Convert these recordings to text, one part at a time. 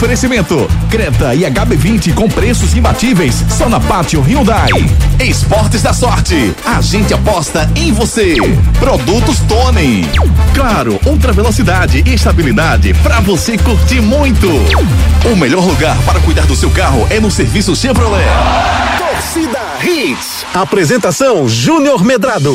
Oferecimento: Creta e HB20 com preços imbatíveis só na Pátio Hyundai. Esportes da Sorte. A gente aposta em você. Produtos Tony. Claro, ultra velocidade e estabilidade para você curtir muito. O melhor lugar para cuidar do seu carro é no serviço Chevrolet. Torcida Hits. Apresentação Júnior Medrado.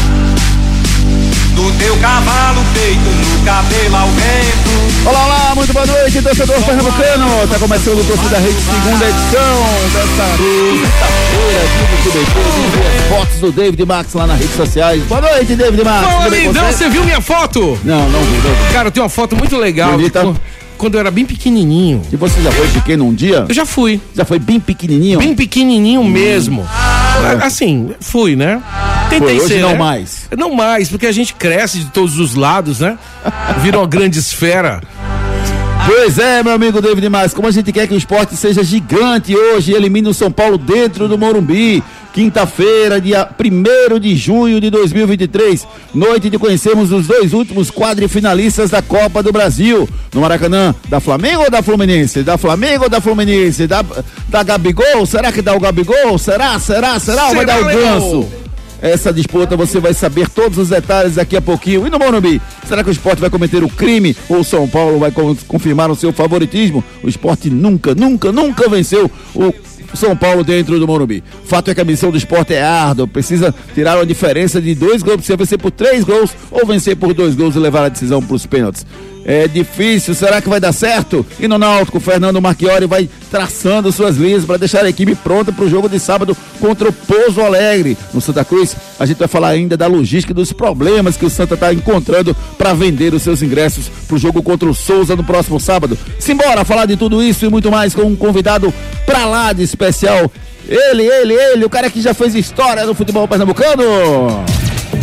Do teu cavalo peito no cabelo ao vento. Olá, olá, muito boa noite, torcedor pernambucano. Tá começando o Torcida Rede, segunda edição dessa TBT. Fotos do David Max lá nas redes sociais. Boa noite, David Max. Fala, lindão, você viu minha foto? Não, não vi. Não vi. Cara, eu tenho uma foto muito legal. Bonita. Quando eu era bem pequenininho. E você já foi pequeno um dia? Eu já fui. Já foi bem pequenininho? Bem pequenininho mesmo. Assim, fui, né? Tentei Foi, hoje ser, não né? mais. Não mais, porque a gente cresce de todos os lados, né? Vira uma grande esfera. Pois é, meu amigo David Max, como a gente quer que o esporte seja gigante hoje, elimina o São Paulo dentro do Morumbi. Quinta-feira, dia 1 de junho de 2023, noite de conhecermos os dois últimos quadrifinalistas da Copa do Brasil. No Maracanã, da Flamengo ou da Fluminense? Da Flamengo ou da Fluminense? Da, da Gabigol? Será que dá o Gabigol? Será, será, será? Ou vai Será, dar o ganso? Essa disputa você vai saber todos os detalhes daqui a pouquinho. E no Morumbi, será que o esporte vai cometer o crime ou o São Paulo vai con- confirmar o seu favoritismo? O esporte nunca, nunca, nunca venceu o São Paulo dentro do Morumbi. Fato é que a missão do esporte é árdua, precisa tirar uma diferença de dois gols, precisa vencer por três gols ou vencer por dois gols e levar a decisão para os pênaltis. É difícil, será que vai dar certo? E no Náutico, Fernando Marchiori vai traçando suas linhas para deixar a equipe pronta para o jogo de sábado contra o Pouso Alegre. No Santa Cruz, a gente vai falar ainda da logística dos problemas que o Santa está encontrando para vender os seus ingressos para o jogo contra o Souza no próximo sábado. Simbora falar de tudo isso e muito mais com um convidado pra lá de especial. Ele, ele, ele, o cara que já fez história no futebol pernambucano.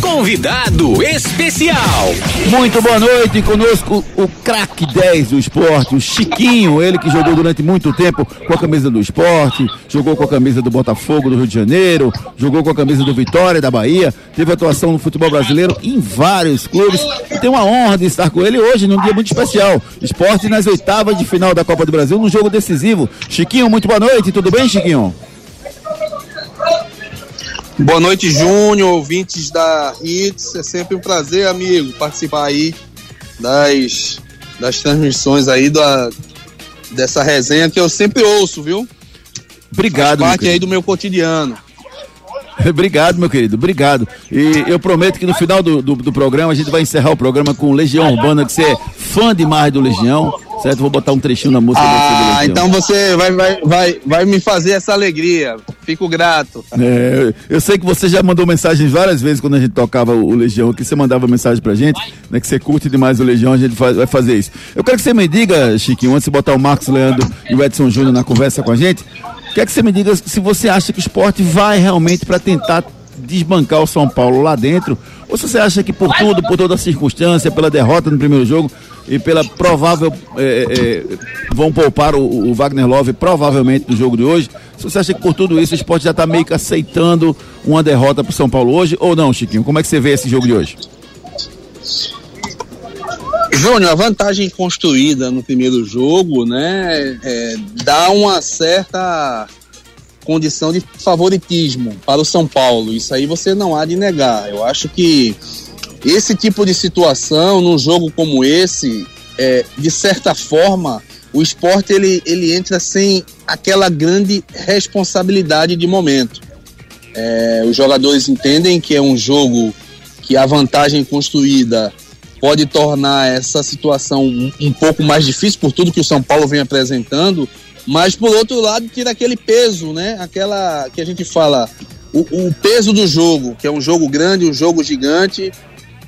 Convidado especial. Muito boa noite, conosco o craque 10 do esporte, o Chiquinho, ele que jogou durante muito tempo com a camisa do esporte, jogou com a camisa do Botafogo do Rio de Janeiro, jogou com a camisa do Vitória da Bahia, teve atuação no futebol brasileiro em vários clubes e tem uma honra de estar com ele hoje num dia muito especial. Esporte nas oitavas de final da Copa do Brasil, num jogo decisivo. Chiquinho, muito boa noite, tudo bem, Chiquinho? Boa noite, Júnior, ouvintes da Hits. É sempre um prazer, amigo, participar aí das, das transmissões aí da, dessa resenha que eu sempre ouço, viu? Obrigado, Faz parte aí do meu cotidiano. Obrigado, meu querido, obrigado. E eu prometo que no final do, do, do programa a gente vai encerrar o programa com Legião Urbana, que você é fã demais do Legião, certo? Vou botar um trechinho na música Ah, então você vai, vai, vai, vai me fazer essa alegria. Fico grato. É, eu sei que você já mandou mensagens várias vezes quando a gente tocava o, o Legião, que você mandava mensagem pra gente, né? Que você curte demais o Legião, a gente faz- vai fazer isso. Eu quero que você me diga, Chiquinho, antes de botar o Marcos Leandro e o Edson Júnior na conversa com a gente, quero que você me diga se você acha que o esporte vai realmente para tentar desbancar o São Paulo lá dentro, ou se você acha que por tudo, por toda a circunstância, pela derrota no primeiro jogo e pela provável. é, é, vão poupar o, o Wagner Love provavelmente do jogo de hoje. Se você acha que por tudo isso o esporte já está meio que aceitando uma derrota para o São Paulo hoje, ou não, Chiquinho? Como é que você vê esse jogo de hoje? Júnior, a vantagem construída no primeiro jogo, né, é, dá uma certa condição de favoritismo para o São Paulo. Isso aí você não há de negar. Eu acho que esse tipo de situação, num jogo como esse, é, de certa forma, o esporte ele, ele entra sem aquela grande responsabilidade de momento. É, os jogadores entendem que é um jogo que a vantagem construída pode tornar essa situação um, um pouco mais difícil por tudo que o São Paulo vem apresentando, mas por outro lado tira aquele peso, né? Aquela que a gente fala, o, o peso do jogo, que é um jogo grande, um jogo gigante.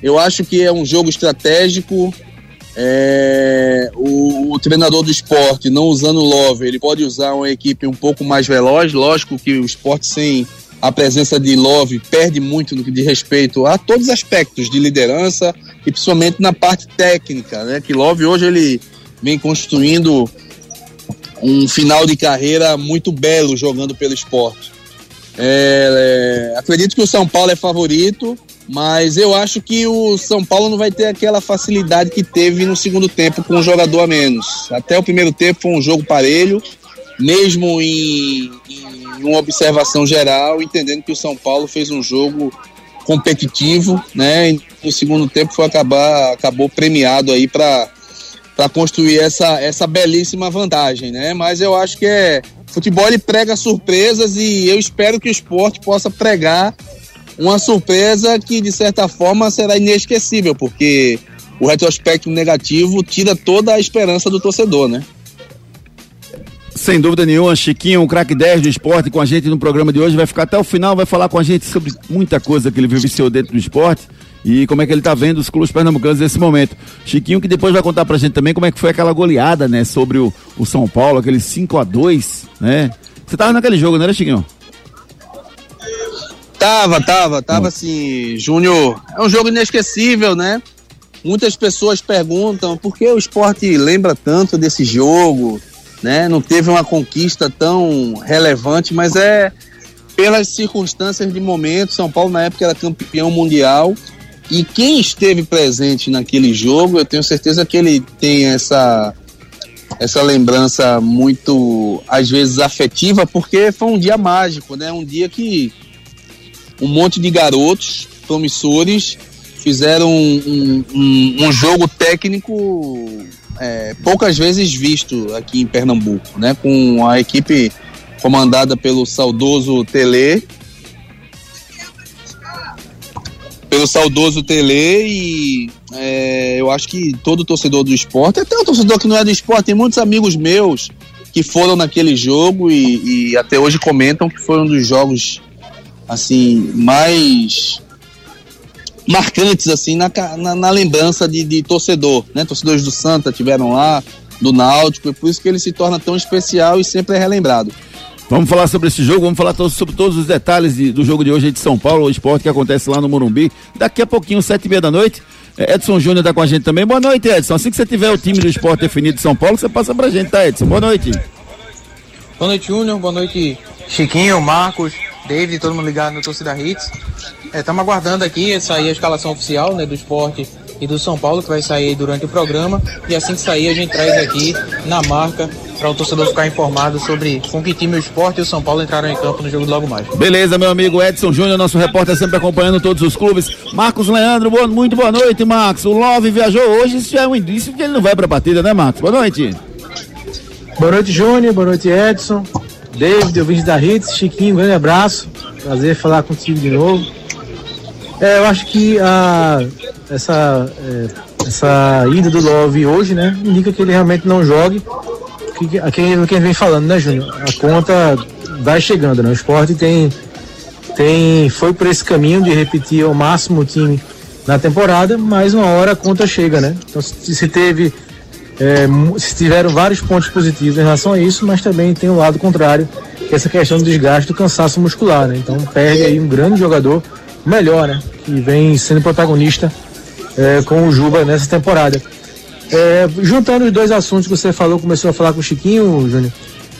Eu acho que é um jogo estratégico. É, o, o, treinador do esporte, não usando o Love, ele pode usar uma equipe um pouco mais veloz. Lógico que o esporte sem a presença de Love perde muito no que diz respeito a todos os aspectos de liderança e principalmente na parte técnica, né? Que Love hoje ele vem construindo um final de carreira muito belo jogando pelo esporte. É, é, acredito que o São Paulo é favorito, mas eu acho que o São Paulo não vai ter aquela facilidade que teve no segundo tempo com um jogador a menos. Até o primeiro tempo foi um jogo parelho, mesmo em, em uma observação geral, entendendo que o São Paulo fez um jogo competitivo, né? E no segundo tempo foi acabar acabou premiado aí para para construir essa, essa belíssima vantagem, né? Mas eu acho que é futebol ele prega surpresas e eu espero que o esporte possa pregar uma surpresa que de certa forma será inesquecível, porque o retrospecto negativo tira toda a esperança do torcedor, né? Sem dúvida nenhuma, Chiquinho, o craque 10 do esporte com a gente no programa de hoje, vai ficar até o final, vai falar com a gente sobre muita coisa que ele vivenciou dentro do esporte e como é que ele está vendo os clubes pernambucanos nesse momento. Chiquinho que depois vai contar pra gente também como é que foi aquela goleada, né, sobre o, o São Paulo, aquele 5 a 2 né? Você tava naquele jogo, não era, Chiquinho? Tava, tava, tava assim, Júnior, é um jogo inesquecível, né? Muitas pessoas perguntam por que o esporte lembra tanto desse jogo, né? Não teve uma conquista tão relevante, mas é pelas circunstâncias de momento. São Paulo na época era campeão mundial e quem esteve presente naquele jogo, eu tenho certeza que ele tem essa essa lembrança muito às vezes afetiva, porque foi um dia mágico, né? Um dia que um monte de garotos promissores fizeram um, um, um jogo técnico é, poucas vezes visto aqui em Pernambuco, né? Com a equipe comandada pelo saudoso Tele. Pelo saudoso Tele e é, eu acho que todo torcedor do esporte, até o torcedor que não é do esporte, tem muitos amigos meus que foram naquele jogo e, e até hoje comentam que foi um dos jogos assim mais marcantes assim na, na, na lembrança de, de, torcedor, né? Torcedores do Santa tiveram lá, do Náutico, e por isso que ele se torna tão especial e sempre é relembrado. Vamos falar sobre esse jogo, vamos falar sobre todos os detalhes de, do jogo de hoje de São Paulo, o esporte que acontece lá no Morumbi. Daqui a pouquinho, sete e meia da noite. É, Edson Júnior está com a gente também. Boa noite, Edson. Assim que você tiver o time do esporte definido de São Paulo, você passa pra gente, tá, Edson? Boa noite. Boa noite, Júnior. Boa noite, Chiquinho, Marcos, David, todo mundo ligado no Torcida Hits. Estamos é, aguardando aqui sair a escalação oficial né, do esporte e do São Paulo, que vai sair durante o programa. E assim que sair, a gente traz aqui na marca para o torcedor ficar informado sobre com que time o esporte e o São Paulo entraram em campo no jogo do logo mais. Beleza, meu amigo Edson Júnior, nosso repórter sempre acompanhando todos os clubes. Marcos Leandro, boa, muito boa noite, Marcos. O Love viajou hoje, isso já é um indício de que ele não vai para a partida, né, Marcos? Boa noite. Boa noite, Júnior. Boa noite, Edson. David, ouvinte da Hits. Chiquinho, um grande abraço. Prazer falar contigo de novo. É, eu acho que a, essa, é, essa ida do Love hoje, né, indica que ele realmente não jogue. Que, quem, quem vem falando, né, Júnior? A conta vai chegando, né? O esporte tem, tem, foi por esse caminho de repetir ao máximo o time na temporada, mas uma hora a conta chega, né? Então se, se teve, é, se tiveram vários pontos positivos em relação a isso, mas também tem o um lado contrário, que é essa questão do desgaste do cansaço muscular, né? Então perde aí um grande jogador, melhor, né? Que vem sendo protagonista é, com o Juba nessa temporada. É, juntando os dois assuntos que você falou, começou a falar com o Chiquinho, Júnior.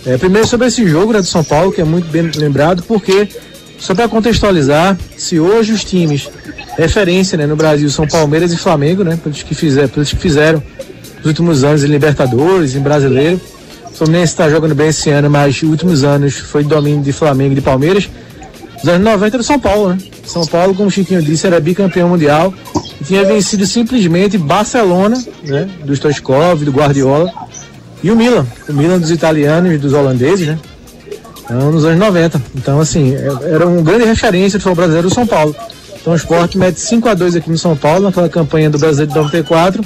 É, primeiro sobre esse jogo né, do São Paulo, que é muito bem lembrado, porque, só para contextualizar, se hoje os times referência né, no Brasil são Palmeiras e Flamengo, né? Pelos que, fizer, pelos que fizeram nos últimos anos em Libertadores, em Brasileiro. O Fluminense está jogando bem esse ano, mas os últimos anos foi domínio de Flamengo e de Palmeiras. Os anos 90 do São Paulo, né? São Paulo, como o Chiquinho disse, era bicampeão mundial e tinha vencido simplesmente Barcelona, né? Do Stoichkov, do Guardiola e o Milan. O Milan dos italianos e dos holandeses, né? Então, nos anos 90. Então, assim, é, era uma grande referência do futebol brasileiro do São Paulo. Então o esporte mete 5 a 2 aqui no São Paulo, naquela campanha do Brasileiro de 94.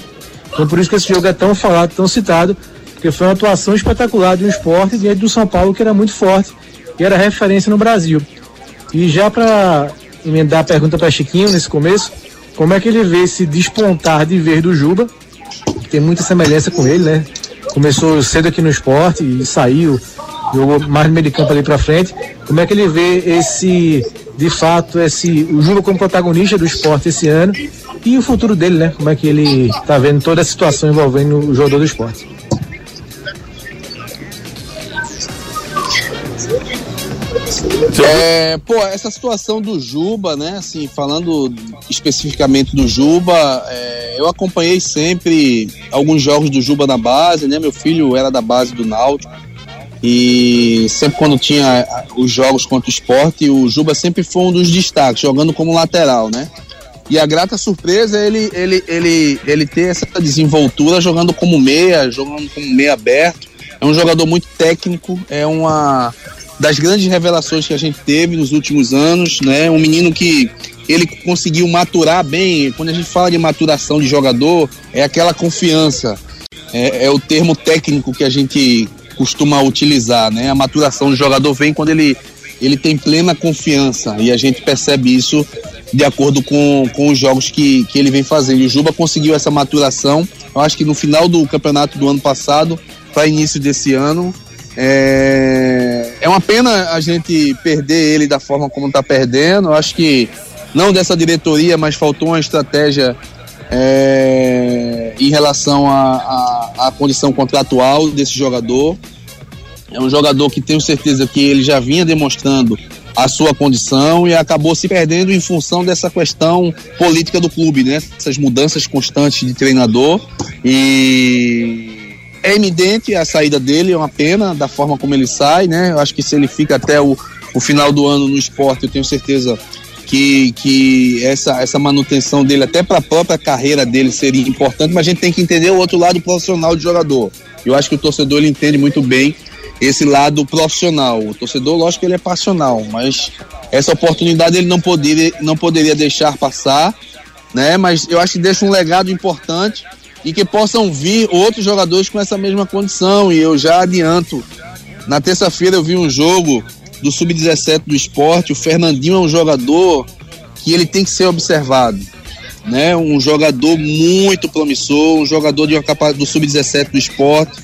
Então por isso que esse jogo é tão falado, tão citado, porque foi uma atuação espetacular de um esporte diante do São Paulo, que era muito forte e era referência no Brasil. E já para emendar a pergunta para Chiquinho nesse começo, como é que ele vê esse despontar de ver do Juba, que tem muita semelhança com ele, né? Começou cedo aqui no esporte e saiu, jogou mais no meio de campo ali para frente. Como é que ele vê esse de fato esse o Juba como protagonista do esporte esse ano e o futuro dele, né? Como é que ele está vendo toda a situação envolvendo o jogador do esporte. É, pô, essa situação do Juba, né? Assim, falando especificamente do Juba, é, eu acompanhei sempre alguns jogos do Juba na base, né? Meu filho era da base do Náutico. E sempre quando tinha os jogos contra o esporte, o Juba sempre foi um dos destaques, jogando como lateral, né? E a grata surpresa é ele, ele, ele, ele ter essa desenvoltura jogando como meia, jogando como meia aberto. É um jogador muito técnico, é uma das grandes revelações que a gente teve nos últimos anos, né? Um menino que ele conseguiu maturar bem. Quando a gente fala de maturação de jogador, é aquela confiança. É, é o termo técnico que a gente costuma utilizar, né? A maturação do jogador vem quando ele, ele tem plena confiança e a gente percebe isso de acordo com, com os jogos que, que ele vem fazendo. E o Juba conseguiu essa maturação, eu acho que no final do campeonato do ano passado, para início desse ano. É, é uma pena a gente perder ele da forma como está perdendo. Acho que não dessa diretoria, mas faltou uma estratégia é, em relação à condição contratual desse jogador. É um jogador que tenho certeza que ele já vinha demonstrando a sua condição e acabou se perdendo em função dessa questão política do clube, né? Essas mudanças constantes de treinador e é evidente a saída dele, é uma pena da forma como ele sai, né? Eu acho que se ele fica até o, o final do ano no esporte, eu tenho certeza que, que essa, essa manutenção dele, até para a própria carreira dele, seria importante, mas a gente tem que entender o outro lado profissional do jogador. Eu acho que o torcedor ele entende muito bem esse lado profissional. O torcedor, lógico que ele é passional, mas essa oportunidade ele não poderia, não poderia deixar passar, né? Mas eu acho que deixa um legado importante e que possam vir outros jogadores com essa mesma condição. E eu já adianto, na terça-feira eu vi um jogo do Sub-17 do esporte, o Fernandinho é um jogador que ele tem que ser observado. Né? Um jogador muito promissor, um jogador de uma capa do Sub-17 do esporte.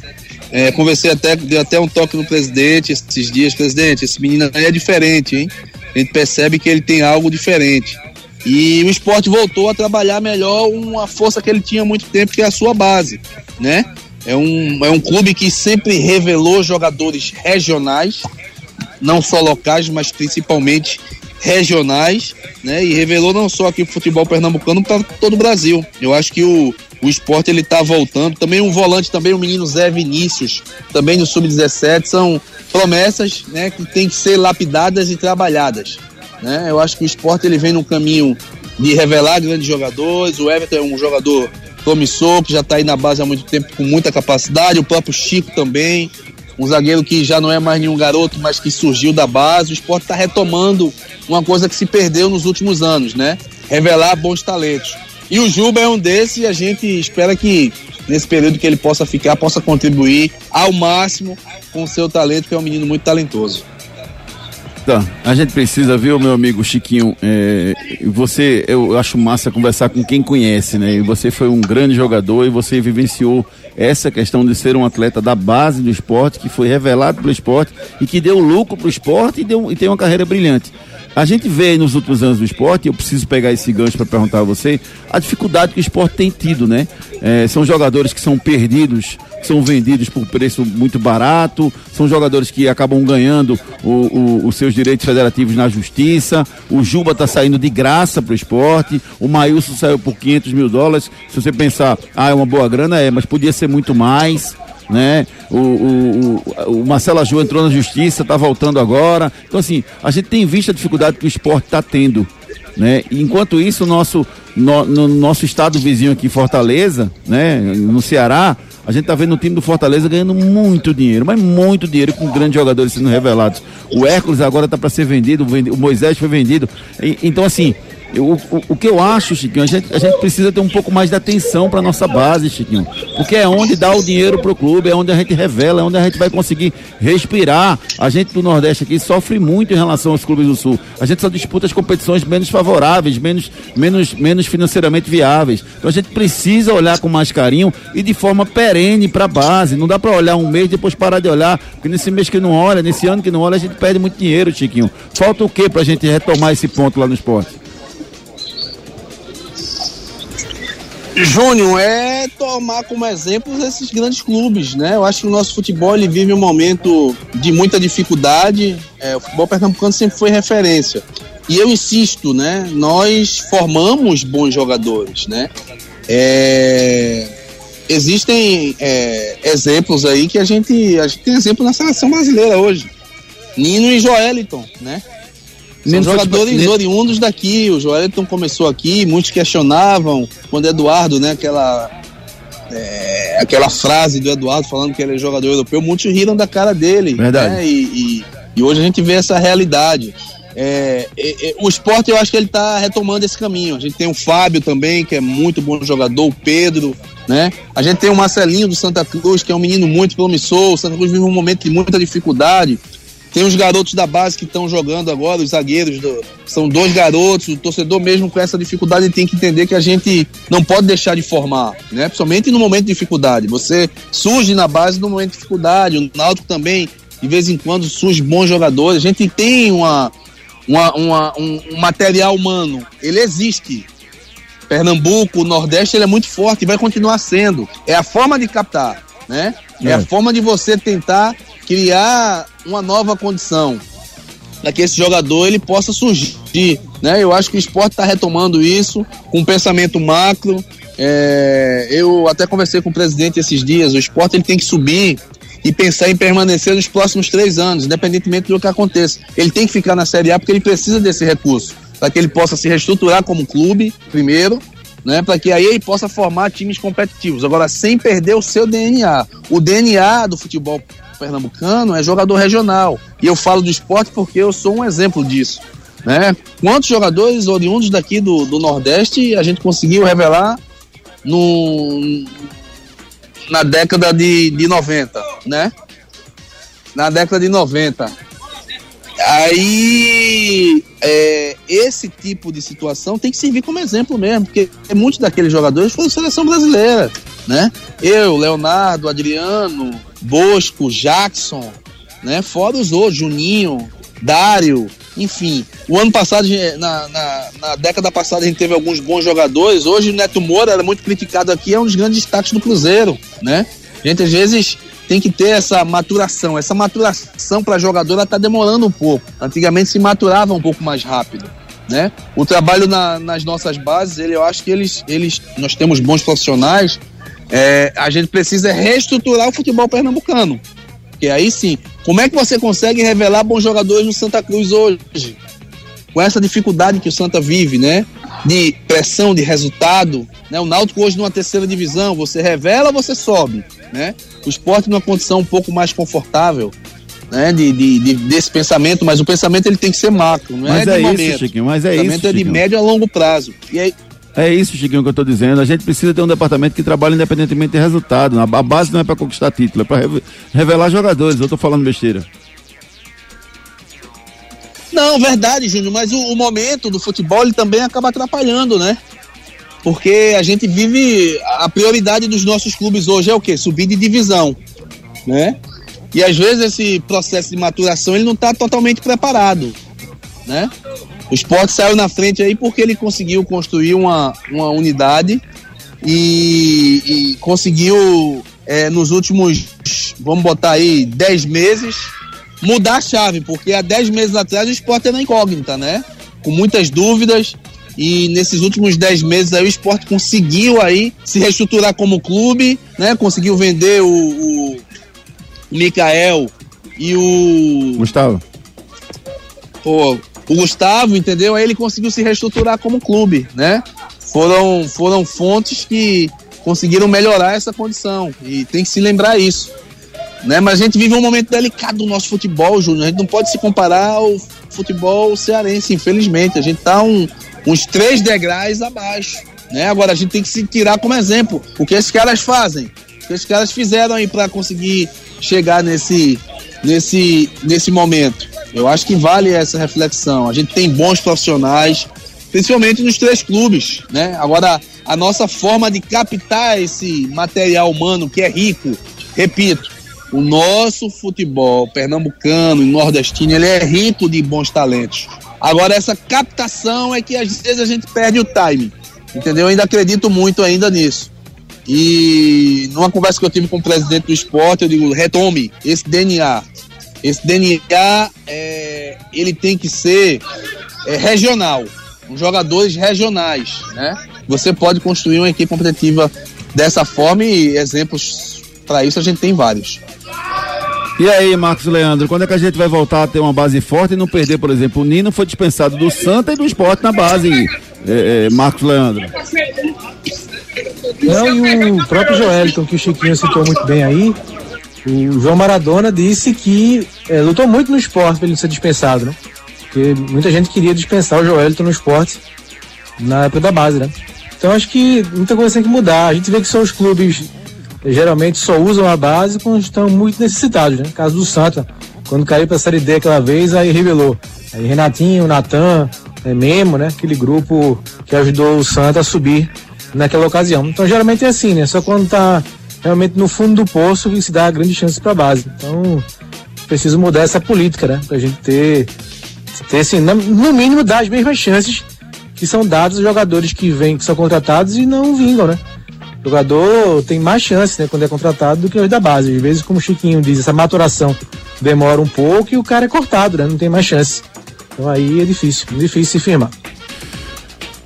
É, conversei até, dei até um toque no presidente esses dias, presidente, esse menino aí é diferente, hein? A gente percebe que ele tem algo diferente. E o esporte voltou a trabalhar melhor uma força que ele tinha há muito tempo, que é a sua base, né? É um, é um clube que sempre revelou jogadores regionais, não só locais, mas principalmente regionais, né? E revelou não só aqui o futebol pernambucano para todo o Brasil. Eu acho que o, o esporte ele tá voltando. Também um volante, também o menino Zé Vinícius, também no sub-17, são promessas, né, que tem que ser lapidadas e trabalhadas. Né? Eu acho que o esporte ele vem no caminho de revelar grandes jogadores. O Everton é um jogador promissor, que já está aí na base há muito tempo, com muita capacidade. O próprio Chico também, um zagueiro que já não é mais nenhum garoto, mas que surgiu da base. O esporte está retomando uma coisa que se perdeu nos últimos anos, né? Revelar bons talentos. E o Juba é um desses e a gente espera que nesse período que ele possa ficar, possa contribuir ao máximo com o seu talento, que é um menino muito talentoso. Tá, a gente precisa, viu, meu amigo Chiquinho? É, você, eu acho massa conversar com quem conhece, né? E você foi um grande jogador e você vivenciou essa questão de ser um atleta da base do esporte, que foi revelado pelo esporte e que deu lucro para o esporte e, deu, e tem uma carreira brilhante. A gente vê nos últimos anos do esporte, eu preciso pegar esse gancho para perguntar a você, a dificuldade que o esporte tem tido, né? É, são jogadores que são perdidos são vendidos por preço muito barato, são jogadores que acabam ganhando o, o, os seus direitos federativos na justiça. O Juba está saindo de graça para o esporte, o Maílson saiu por 500 mil dólares. Se você pensar, ah, é uma boa grana, é, mas podia ser muito mais né? O, o, o, Marcelo Aju entrou na justiça, está voltando agora. Então, assim, a gente tem visto a dificuldade que o esporte está tendo. Né? Enquanto isso, nosso, no, no, nosso estado vizinho aqui, Fortaleza, né? no Ceará, a gente está vendo o time do Fortaleza ganhando muito dinheiro, mas muito dinheiro com grandes jogadores sendo revelados. O Hércules agora está para ser vendido, o Moisés foi vendido. E, então, assim, o, o, o, que eu acho, Chiquinho, a gente, a gente precisa ter um pouco mais de atenção para nossa base, Chiquinho. Porque é onde dá o dinheiro pro clube, é onde a gente revela, é onde a gente vai conseguir respirar. A gente do Nordeste aqui sofre muito em relação aos clubes do Sul. A gente só disputa as competições menos favoráveis, menos, menos, menos financeiramente viáveis. Então a gente precisa olhar com mais carinho e de forma perene para a base. Não dá para olhar um mês e depois parar de olhar, porque nesse mês que não olha, nesse ano que não olha, a gente perde muito dinheiro, Chiquinho. Falta o que para a gente retomar esse ponto lá no esporte? Júnior, é tomar como exemplo esses grandes clubes, né? Eu acho que o nosso futebol ele vive um momento de muita dificuldade. É, o futebol pernambucano sempre foi referência. E eu insisto, né? Nós formamos bons jogadores, né? É, existem é, exemplos aí que a gente, a gente tem exemplo na seleção brasileira hoje. Nino e Joeliton, né? São jogadores oriundos daqui. O Joelton começou aqui, muitos questionavam quando Eduardo, né, aquela é, aquela frase do Eduardo falando que ele é jogador europeu, muitos riram da cara dele. Verdade. Né, e, e, e, hoje a gente vê essa realidade. É, é, é o esporte eu acho que ele está retomando esse caminho. A gente tem o Fábio também, que é muito bom jogador, o Pedro, né? A gente tem o Marcelinho do Santa Cruz, que é um menino muito promissor. O Santa Cruz vive um momento de muita dificuldade. Tem os garotos da base que estão jogando agora, os zagueiros, do, são dois garotos. O torcedor, mesmo com essa dificuldade, tem que entender que a gente não pode deixar de formar, né? Principalmente no momento de dificuldade. Você surge na base no momento de dificuldade. O Náutico também, de vez em quando, surge bons jogadores. A gente tem uma, uma, uma um, um material humano, ele existe. Pernambuco, o Nordeste, ele é muito forte e vai continuar sendo. É a forma de captar, né? É, é a forma de você tentar criar uma nova condição para que esse jogador ele possa surgir, né? Eu acho que o esporte está retomando isso com um pensamento macro. É, eu até conversei com o presidente esses dias. O esporte ele tem que subir e pensar em permanecer nos próximos três anos, independentemente do que aconteça. Ele tem que ficar na Série A porque ele precisa desse recurso para que ele possa se reestruturar como clube, primeiro, né, para que aí ele possa formar times competitivos. Agora, sem perder o seu DNA. O DNA do futebol pernambucano é jogador regional. E eu falo do esporte porque eu sou um exemplo disso. Né? Quantos jogadores oriundos daqui do, do Nordeste a gente conseguiu revelar no, na década de, de 90, né? Na década de 90. Aí, é, esse tipo de situação tem que servir como exemplo mesmo, porque muitos daqueles jogadores foram seleção brasileira, né? Eu, Leonardo, Adriano, Bosco, Jackson, né? Fora os outros, Juninho, Dário, enfim. O ano passado, na, na, na, década passada, a gente teve alguns bons jogadores. Hoje o Neto Moura era muito criticado aqui, é um dos grandes destaques do Cruzeiro, né? A gente às vezes tem que ter essa maturação. Essa maturação para jogador está demorando um pouco. Antigamente se maturava um pouco mais rápido. Né? O trabalho na, nas nossas bases, ele, eu acho que eles, eles, nós temos bons profissionais, é, a gente precisa reestruturar o futebol pernambucano. Porque aí sim, como é que você consegue revelar bons jogadores no Santa Cruz hoje? Com essa dificuldade que o Santa vive, né? De pressão, de resultado. Né? O Náutico hoje numa terceira divisão, você revela, você sobe. Né? O esporte numa condição um pouco mais confortável. Né, de, de, de, desse pensamento, mas o pensamento ele tem que ser macro, não mas é, é de isso, momento. Chiquinho, mas é o pensamento isso, é de Chiquinho. médio a longo prazo. E aí, É isso, Chiquinho, que eu estou dizendo. A gente precisa ter um departamento que trabalhe independentemente de resultado. A base não é para conquistar título, é para revelar jogadores. Eu estou falando besteira. Não, verdade, Júnior, mas o, o, momento do futebol ele também acaba atrapalhando, né? Porque a gente vive. A prioridade dos nossos clubes hoje é o quê? Subir de divisão, né? E às vezes esse processo de maturação ele não está totalmente preparado, né? O esporte saiu na frente aí porque ele conseguiu construir uma, uma unidade e, e conseguiu é, nos últimos, vamos botar aí, 10 meses, mudar a chave, porque há 10 meses atrás o esporte era incógnita, né? Com muitas dúvidas. E nesses últimos 10 meses aí o esporte conseguiu aí se reestruturar como clube, né? Conseguiu vender o, o, o Mikael e o. Gustavo. Pô, o Gustavo, entendeu? Aí ele conseguiu se reestruturar como clube, né? Foram, foram fontes que conseguiram melhorar essa condição. E tem que se lembrar isso. Né? Mas a gente vive um momento delicado do nosso futebol, Júnior. A gente não pode se comparar ao futebol cearense, infelizmente. A gente está um, uns três degraus abaixo. Né? Agora a gente tem que se tirar como exemplo o que esses caras fazem, o que esses caras fizeram aí para conseguir chegar nesse, nesse, nesse momento. Eu acho que vale essa reflexão. A gente tem bons profissionais, principalmente nos três clubes, né? Agora a nossa forma de captar esse material humano que é rico, repito, o nosso futebol pernambucano e nordestino ele é rico de bons talentos. Agora essa captação é que às vezes a gente perde o time, entendeu? Eu ainda acredito muito ainda nisso. E numa conversa que eu tive com o presidente do esporte, eu digo, retome esse DNA. Esse DNA, é, ele tem que ser é, regional, com jogadores regionais, né? Você pode construir uma equipe competitiva dessa forma e exemplos para isso a gente tem vários. E aí, Marcos Leandro, quando é que a gente vai voltar a ter uma base forte e não perder, por exemplo, o Nino foi dispensado do Santa e do esporte na base, é, é, Marcos Leandro? Não, e o próprio Joelton, que o Chiquinho citou muito bem aí, o João Maradona disse que é, lutou muito no esporte para ele ser dispensado, né? Porque muita gente queria dispensar o Joelton no esporte na época da base, né? Então acho que muita coisa tem que mudar. A gente vê que são os clubes geralmente só usam a base quando estão muito necessitados, né? No caso do Santa, quando caiu para a Série D aquela vez, aí revelou. Aí Renatinho, Natan, é, Memo, né? Aquele grupo que ajudou o Santa a subir naquela ocasião. Então geralmente é assim, né? Só quando tá realmente no fundo do poço que se dá grande chance para a base. Então preciso mudar essa política, né? Pra gente ter, ter assim, no mínimo dar as mesmas chances que são dados aos jogadores que vêm, que são contratados e não vingam, né? O jogador tem mais chance, né, quando é contratado do que os da base. Às vezes, como o Chiquinho diz, essa maturação demora um pouco e o cara é cortado, né? Não tem mais chance. Então aí é difícil, difícil se firmar.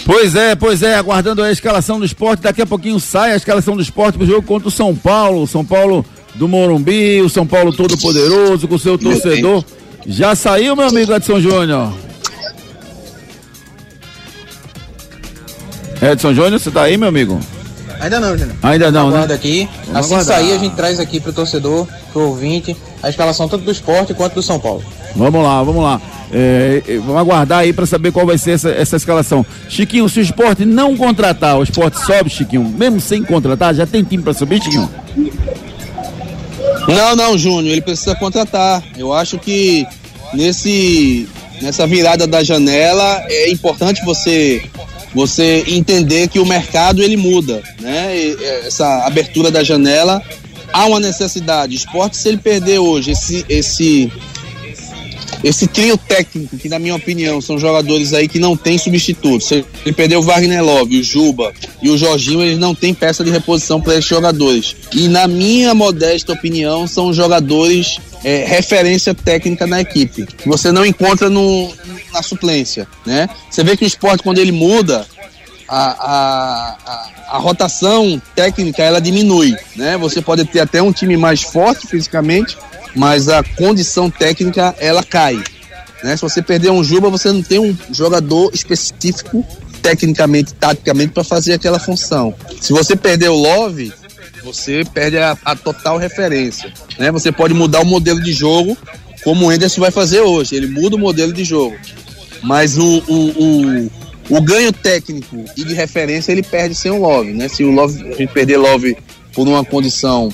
Pois é, pois é, aguardando a escalação do esporte, daqui a pouquinho sai a escalação do esporte pro jogo contra o São Paulo, o São Paulo do Morumbi, o São Paulo todo poderoso, com seu torcedor. Já saiu, meu amigo Edson Júnior? Edson Júnior, você tá aí, meu amigo? Ainda não, Júnior. Ainda não, Aguarda né? aqui. Vamos assim aguardar. sair, a gente traz aqui pro torcedor, pro ouvinte, a escalação tanto do esporte quanto do São Paulo. Vamos lá, vamos lá. É, é, vamos aguardar aí para saber qual vai ser essa, essa escalação. Chiquinho, se o esporte não contratar, o esporte sobe, Chiquinho, mesmo sem contratar, já tem time para subir, Chiquinho? Não, não, Júnior, ele precisa contratar. Eu acho que nesse nessa virada da janela é importante você você entender que o mercado ele muda, né? E, é, essa abertura da janela há uma necessidade. O esporte se ele perder hoje esse esse esse trio técnico, que na minha opinião são jogadores aí que não tem substituto. Se ele perder o Wagner Love, o Juba e o Jorginho, eles não têm peça de reposição para esses jogadores. E na minha modesta opinião, são jogadores é, referência técnica na equipe, que você não encontra no, na suplência, né? Você vê que o esporte, quando ele muda, a, a, a, a rotação técnica ela diminui, né? Você pode ter até um time mais forte fisicamente, mas a condição técnica ela cai. Né? Se você perder um Juba, você não tem um jogador específico tecnicamente, taticamente para fazer aquela função. Se você perder o Love, você perde a, a total referência. Né? Você pode mudar o modelo de jogo, como o Enderson vai fazer hoje. Ele muda o modelo de jogo. Mas o, o, o, o ganho técnico e de referência ele perde sem o Love. Né? Se o Love, a gente perder Love por uma condição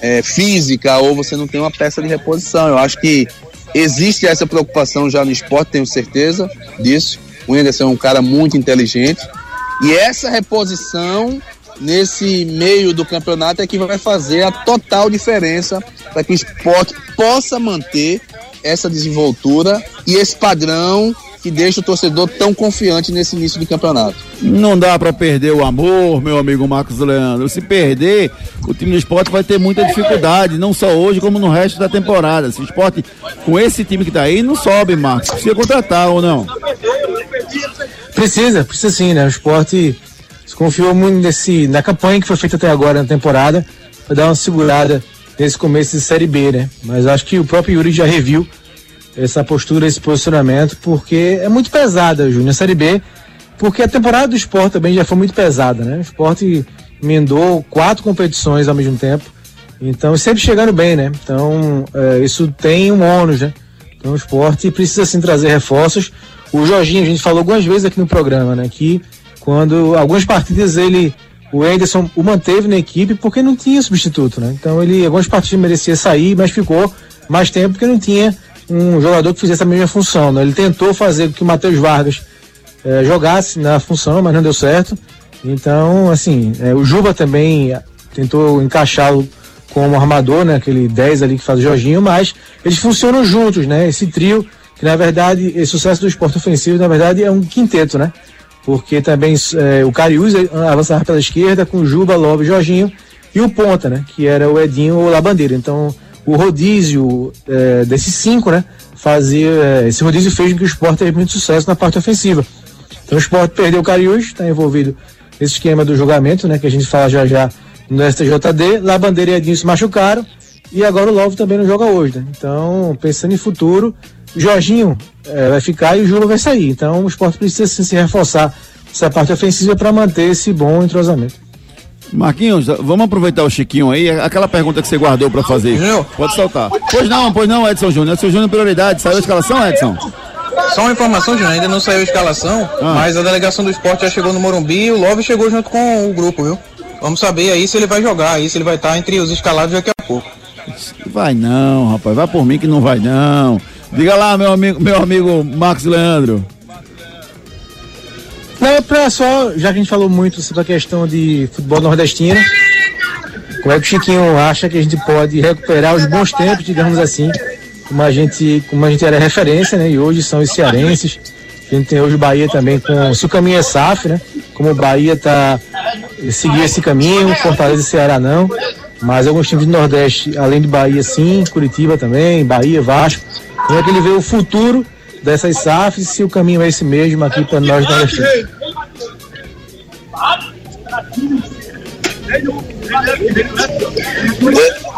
é, física ou você não tem uma peça de reposição. Eu acho que existe essa preocupação já no esporte, tenho certeza disso. O Anderson é um cara muito inteligente. E essa reposição nesse meio do campeonato é que vai fazer a total diferença para que o esporte possa manter essa desenvoltura e esse padrão que deixa o torcedor tão confiante nesse início de campeonato. Não dá para perder o amor, meu amigo Marcos Leandro. Se perder, o time do esporte vai ter muita dificuldade, não só hoje, como no resto da temporada. Se o esporte, com esse time que tá aí, não sobe, Marcos. Precisa contratar ou não? Precisa, precisa sim, né? O esporte se confiou muito nesse, na campanha que foi feita até agora na temporada, para dar uma segurada nesse começo de Série B, né? Mas acho que o próprio Yuri já reviu essa postura, esse posicionamento, porque é muito pesada, Júnior, a Série B, porque a temporada do esporte também já foi muito pesada, né? O esporte emendou quatro competições ao mesmo tempo, então sempre chegando bem, né? Então é, isso tem um ônus, né? Então o esporte precisa sim trazer reforços. O Jorginho, a gente falou algumas vezes aqui no programa, né? Que quando algumas partidas ele o Anderson o manteve na equipe porque não tinha substituto, né? Então ele algumas partidas merecia sair, mas ficou mais tempo porque não tinha um jogador que fizesse a mesma função. Né? Ele tentou fazer com que o Matheus Vargas eh, jogasse na função, mas não deu certo. Então, assim, eh, o Juba também tentou encaixá-lo como armador, né? Aquele 10 ali que faz o Jorginho, mas eles funcionam juntos, né? Esse trio, que na verdade, esse sucesso do esporte ofensivo, na verdade, é um quinteto, né? Porque também eh, o Cariús avançava pela esquerda com o Juba, Lobo e Jorginho, e o Ponta, né? Que era o Edinho ou Labandeira. Então, o rodízio é, desses cinco, né? Fazia, é, esse rodízio fez com que o esporte teve muito sucesso na parte ofensiva. Então o esporte perdeu o Cariús, está envolvido nesse esquema do julgamento, né? Que a gente fala já já no STJD. Lá Bandeira e Edinho se machucaram. E agora o Lovo também não joga hoje, né? Então, pensando em futuro, o Jorginho é, vai ficar e o Júlio vai sair. Então o esporte precisa sim, se reforçar essa parte ofensiva para manter esse bom entrosamento. Marquinhos, vamos aproveitar o Chiquinho aí, aquela pergunta que você guardou para fazer. Pode soltar. Pois não, pois não, Edson Júnior. Edson Júnior, prioridade. Saiu a escalação, Edson? Só uma informação, Júnior, ainda não saiu a escalação, ah. mas a delegação do esporte já chegou no Morumbi e o Love chegou junto com o grupo, viu? Vamos saber aí se ele vai jogar aí, se ele vai estar entre os escalados daqui a pouco. Vai não, rapaz, vai por mim que não vai não. Diga lá, meu amigo, meu amigo Marcos Leandro. É pra só, já que a gente falou muito sobre a questão de futebol nordestino, como é que o Chiquinho acha que a gente pode recuperar os bons tempos, digamos assim, como a gente, como a gente era referência, né? E hoje são os cearenses. A gente tem hoje o Bahia também com. Se o caminho é SAF, né? Como o Bahia tá seguir esse caminho, Fortaleza e Ceará não. Mas alguns times do Nordeste, além de Bahia, sim, Curitiba também, Bahia, Vasco. Como é que ele vê o futuro dessas SAFs se o caminho é esse mesmo aqui para nós nordestinos.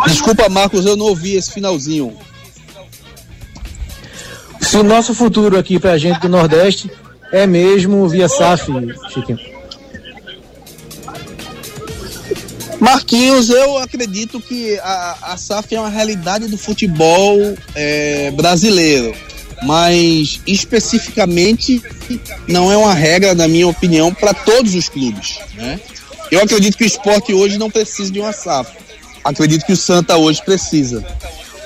Desculpa, Marcos, eu não ouvi esse finalzinho. Se o nosso futuro aqui para a gente do Nordeste é mesmo via SAF, Chiquinho. Marquinhos, eu acredito que a, a SAF é uma realidade do futebol é, brasileiro mas especificamente não é uma regra, na minha opinião, para todos os clubes. Né? Eu acredito que o esporte hoje não precisa de uma SAF. Acredito que o Santa hoje precisa.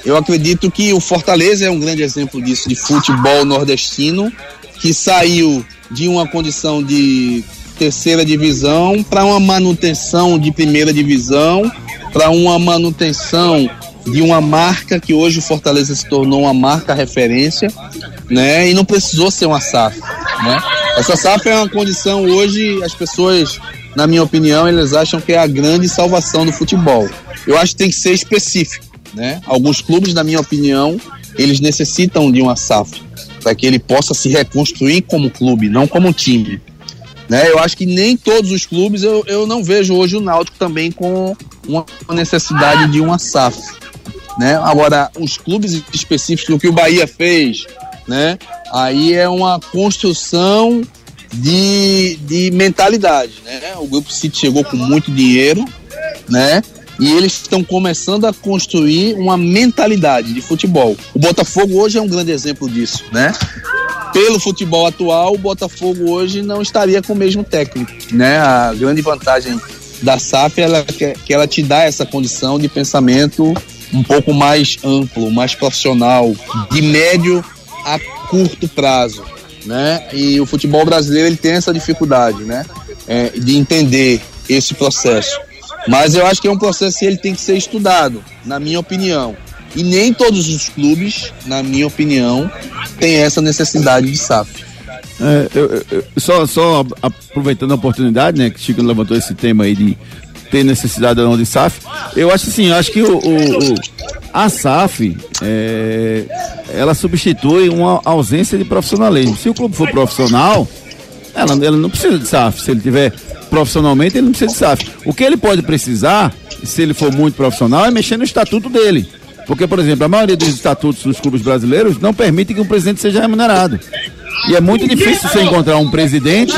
Eu acredito que o Fortaleza é um grande exemplo disso, de futebol nordestino, que saiu de uma condição de terceira divisão para uma manutenção de primeira divisão, para uma manutenção de uma marca que hoje o Fortaleza se tornou uma marca referência, né? E não precisou ser uma SAF, né? Essa SAF é uma condição hoje, as pessoas, na minha opinião, eles acham que é a grande salvação do futebol. Eu acho que tem que ser específico, né? Alguns clubes, na minha opinião, eles necessitam de uma SAF para que ele possa se reconstruir como clube, não como time. Né? Eu acho que nem todos os clubes, eu, eu não vejo hoje o Náutico também com uma necessidade de uma SAF né? Agora, os clubes específicos, o que o Bahia fez, né? Aí é uma construção de, de mentalidade, né? O Grupo City chegou com muito dinheiro, né? E eles estão começando a construir uma mentalidade de futebol. O Botafogo hoje é um grande exemplo disso, né? Pelo futebol atual, o Botafogo hoje não estaria com o mesmo técnico, né? A grande vantagem da SAF é que ela te dá essa condição de pensamento um pouco mais amplo, mais profissional, de médio a curto prazo, né? E o futebol brasileiro ele tem essa dificuldade, né? É, de entender esse processo. Mas eu acho que é um processo que ele tem que ser estudado, na minha opinião. E nem todos os clubes, na minha opinião, tem essa necessidade de SAF. É, eu, eu, só, só aproveitando a oportunidade, né, que Chico levantou esse tema aí de ter necessidade ou não de SAF, eu acho assim, eu acho que o, o, o a SAF, é, ela substitui uma ausência de profissionalismo. Se o clube for profissional, ela, ela não precisa de SAF. Se ele tiver profissionalmente, ele não precisa de SAF. O que ele pode precisar, se ele for muito profissional, é mexer no estatuto dele. Porque, por exemplo, a maioria dos estatutos dos clubes brasileiros não permite que o presidente seja remunerado. E é muito difícil você encontrar um presidente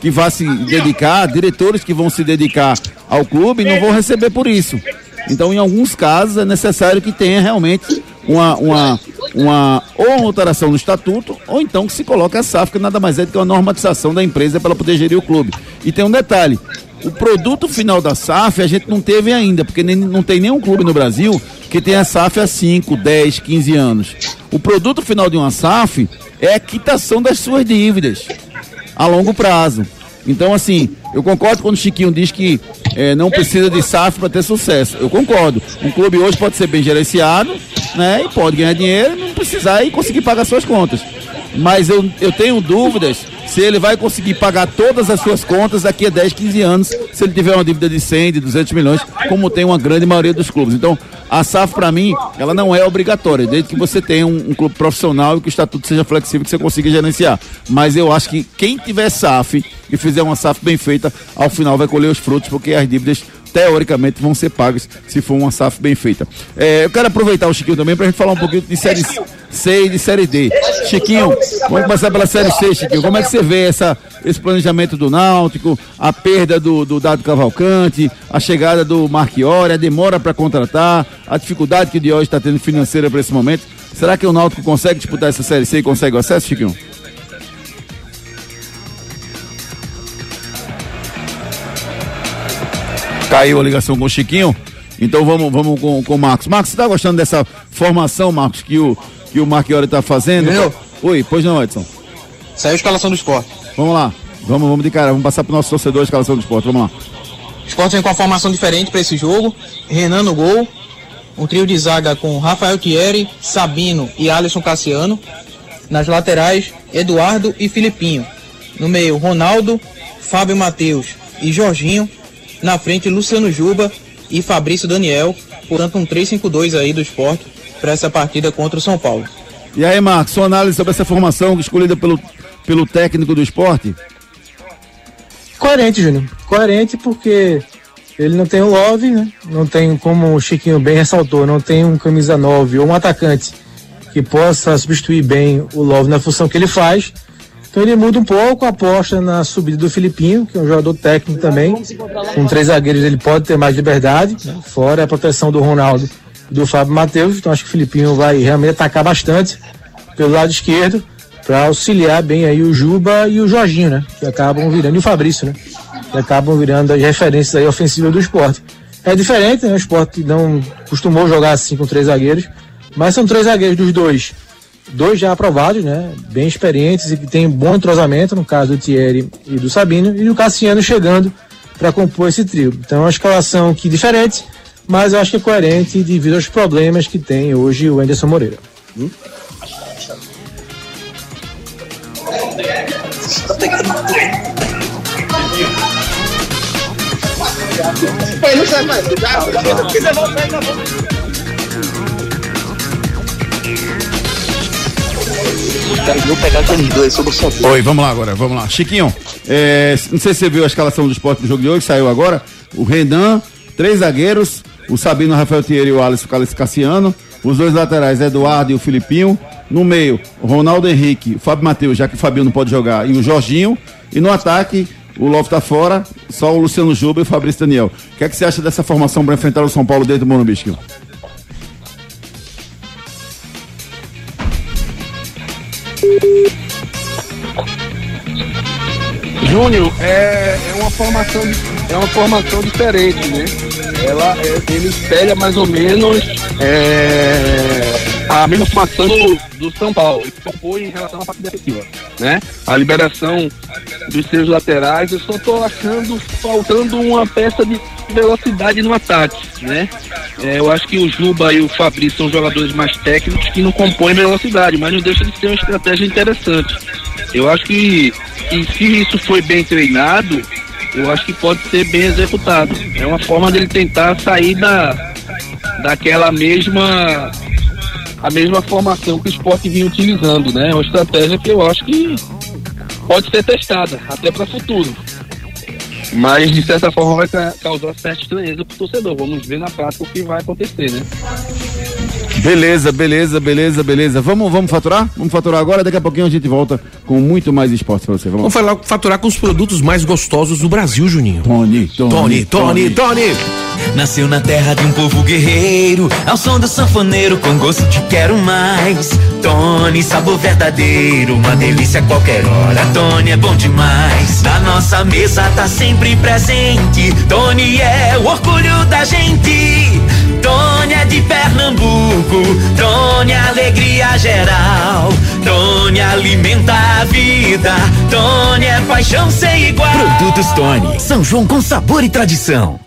que vá se dedicar, diretores que vão se dedicar ao clube e não vão receber por isso. Então, em alguns casos, é necessário que tenha realmente uma, uma, uma ou alteração no estatuto, ou então que se coloque a SAF, que nada mais é do que uma normatização da empresa para poder gerir o clube. E tem um detalhe: o produto final da SAF a gente não teve ainda, porque nem, não tem nenhum clube no Brasil que tenha SAF há 5, 10, 15 anos. O produto final de uma SAF é a quitação das suas dívidas a longo prazo. Então, assim, eu concordo quando o Chiquinho diz que é, não precisa de SAF para ter sucesso. Eu concordo. Um clube hoje pode ser bem gerenciado, né? E pode ganhar dinheiro e não precisar e conseguir pagar suas contas. Mas eu, eu tenho dúvidas se ele vai conseguir pagar todas as suas contas daqui a 10, 15 anos, se ele tiver uma dívida de 100, de 200 milhões, como tem uma grande maioria dos clubes. Então, a SAF, para mim, ela não é obrigatória, desde que você tenha um, um, clube profissional e que o estatuto seja flexível, que você consiga gerenciar. Mas eu acho que quem tiver SAF e fizer uma SAF bem feita, ao final vai colher os frutos, porque as dívidas teoricamente vão ser pagas se for uma SAF bem feita. É, eu quero aproveitar o Chiquinho também para a gente falar um pouquinho de série C e de série D. Chiquinho, vamos começar pela série C, Chiquinho. Como é que você vê essa, esse planejamento do Náutico, a perda do, do Dado Cavalcante, a chegada do Marchiori, a demora para contratar, a dificuldade que o Diógenes está tendo financeira para esse momento? Será que o Náutico consegue disputar essa série C e consegue o acesso, Chiquinho? Caiu a ligação com o Chiquinho. Então vamos, vamos com, com o Marcos. Marcos, você está gostando dessa formação, Marcos, que o, que o Marchiori está fazendo? Meu. Oi, pois não, Edson. Saiu a escalação do esporte. Vamos lá. Vamos, vamos de cara. Vamos passar para o nosso torcedor a escalação do esporte. Vamos lá. O esporte vem com uma formação diferente para esse jogo. Renan no gol. Um trio de zaga com Rafael Thierry, Sabino e Alisson Cassiano. Nas laterais, Eduardo e Filipinho. No meio, Ronaldo, Fábio Matheus e Jorginho. Na frente, Luciano Juba e Fabrício Daniel. Portanto, um 3-5-2 aí do esporte para essa partida contra o São Paulo. E aí, Marcos, sua análise sobre essa formação escolhida pelo, pelo técnico do esporte? Coerente, Júnior. Coerente porque ele não tem o Love, né? Não tem, como o Chiquinho bem ressaltou, não tem um camisa 9 ou um atacante que possa substituir bem o Love na função que ele faz. Então ele muda um pouco, aposta na subida do Filipinho, que é um jogador técnico também. Com três zagueiros ele pode ter mais liberdade, né? fora a proteção do Ronaldo e do Fábio Matheus. Então acho que o Filipinho vai realmente atacar bastante pelo lado esquerdo para auxiliar bem aí o Juba e o Jorginho, né? Que acabam virando, e o Fabrício, né? Que acabam virando as referências aí ofensivas do esporte. É diferente, né? O esporte não costumou jogar assim com três zagueiros, mas são três zagueiros dos dois dois já aprovados, né? Bem experientes e que tem bom entrosamento, no caso do Thierry e do Sabino, e o Cassiano chegando para compor esse trio. Então, é uma escalação que diferente, mas eu acho que é coerente devido aos problemas que tem hoje o Anderson Moreira. Hum? Oi, vamos lá agora, vamos lá. Chiquinho, é, não sei se você viu a escalação do esporte do jogo de hoje, saiu agora. O Renan, três zagueiros, o Sabino, Rafael Thierry e o Alisson Cassiano. Os dois laterais, Eduardo e o Filipinho. No meio, Ronaldo Henrique, o Fábio Matheus, já que o Fabinho não pode jogar, e o Jorginho. E no ataque, o Love tá fora, só o Luciano Juba e o Fabrício Daniel. O que é que você acha dessa formação para enfrentar o São Paulo dentro do Morumbi, Chiquinho? Júnior, é, é uma formação é uma formação diferente, né? Ela é, ele espelha mais ou menos é, a mesma formação do, do São Paulo, ele propôs em relação à parte defensiva, né? A liberação dos seus laterais, eu só tô achando faltando uma peça de velocidade no ataque, né? É, eu acho que o Juba e o Fabrício são jogadores mais técnicos que não compõem velocidade, mas não deixa de ser uma estratégia interessante. Eu acho que, que se isso foi bem treinado, eu acho que pode ser bem executado. É uma forma dele tentar sair da, daquela mesma a mesma formação que o esporte vinha utilizando, né? É uma estratégia que eu acho que pode ser testada até para o futuro. Mas de certa forma vai ca- causar certa estranheza para o torcedor. Vamos ver na prática o que vai acontecer, né? Beleza, beleza, beleza, beleza. Vamos, vamos faturar? Vamos faturar agora, daqui a pouquinho a gente volta com muito mais esporte pra você. Vamos Vamos falar, faturar com os produtos mais gostosos do Brasil, Juninho. Tony, Tony, Tony, Tony. Nasceu na terra de um povo guerreiro, ao som do sanfoneiro com gosto de quero mais. Tony, sabor verdadeiro, uma delícia a qualquer hora. Tony é bom demais. Na nossa mesa tá sempre presente. Tony é o orgulho da gente. Tony é de Pernambuco, Tony é alegria geral. Tony alimenta a vida, Tony é paixão sem igual. Produtos Tony, São João com sabor e tradição.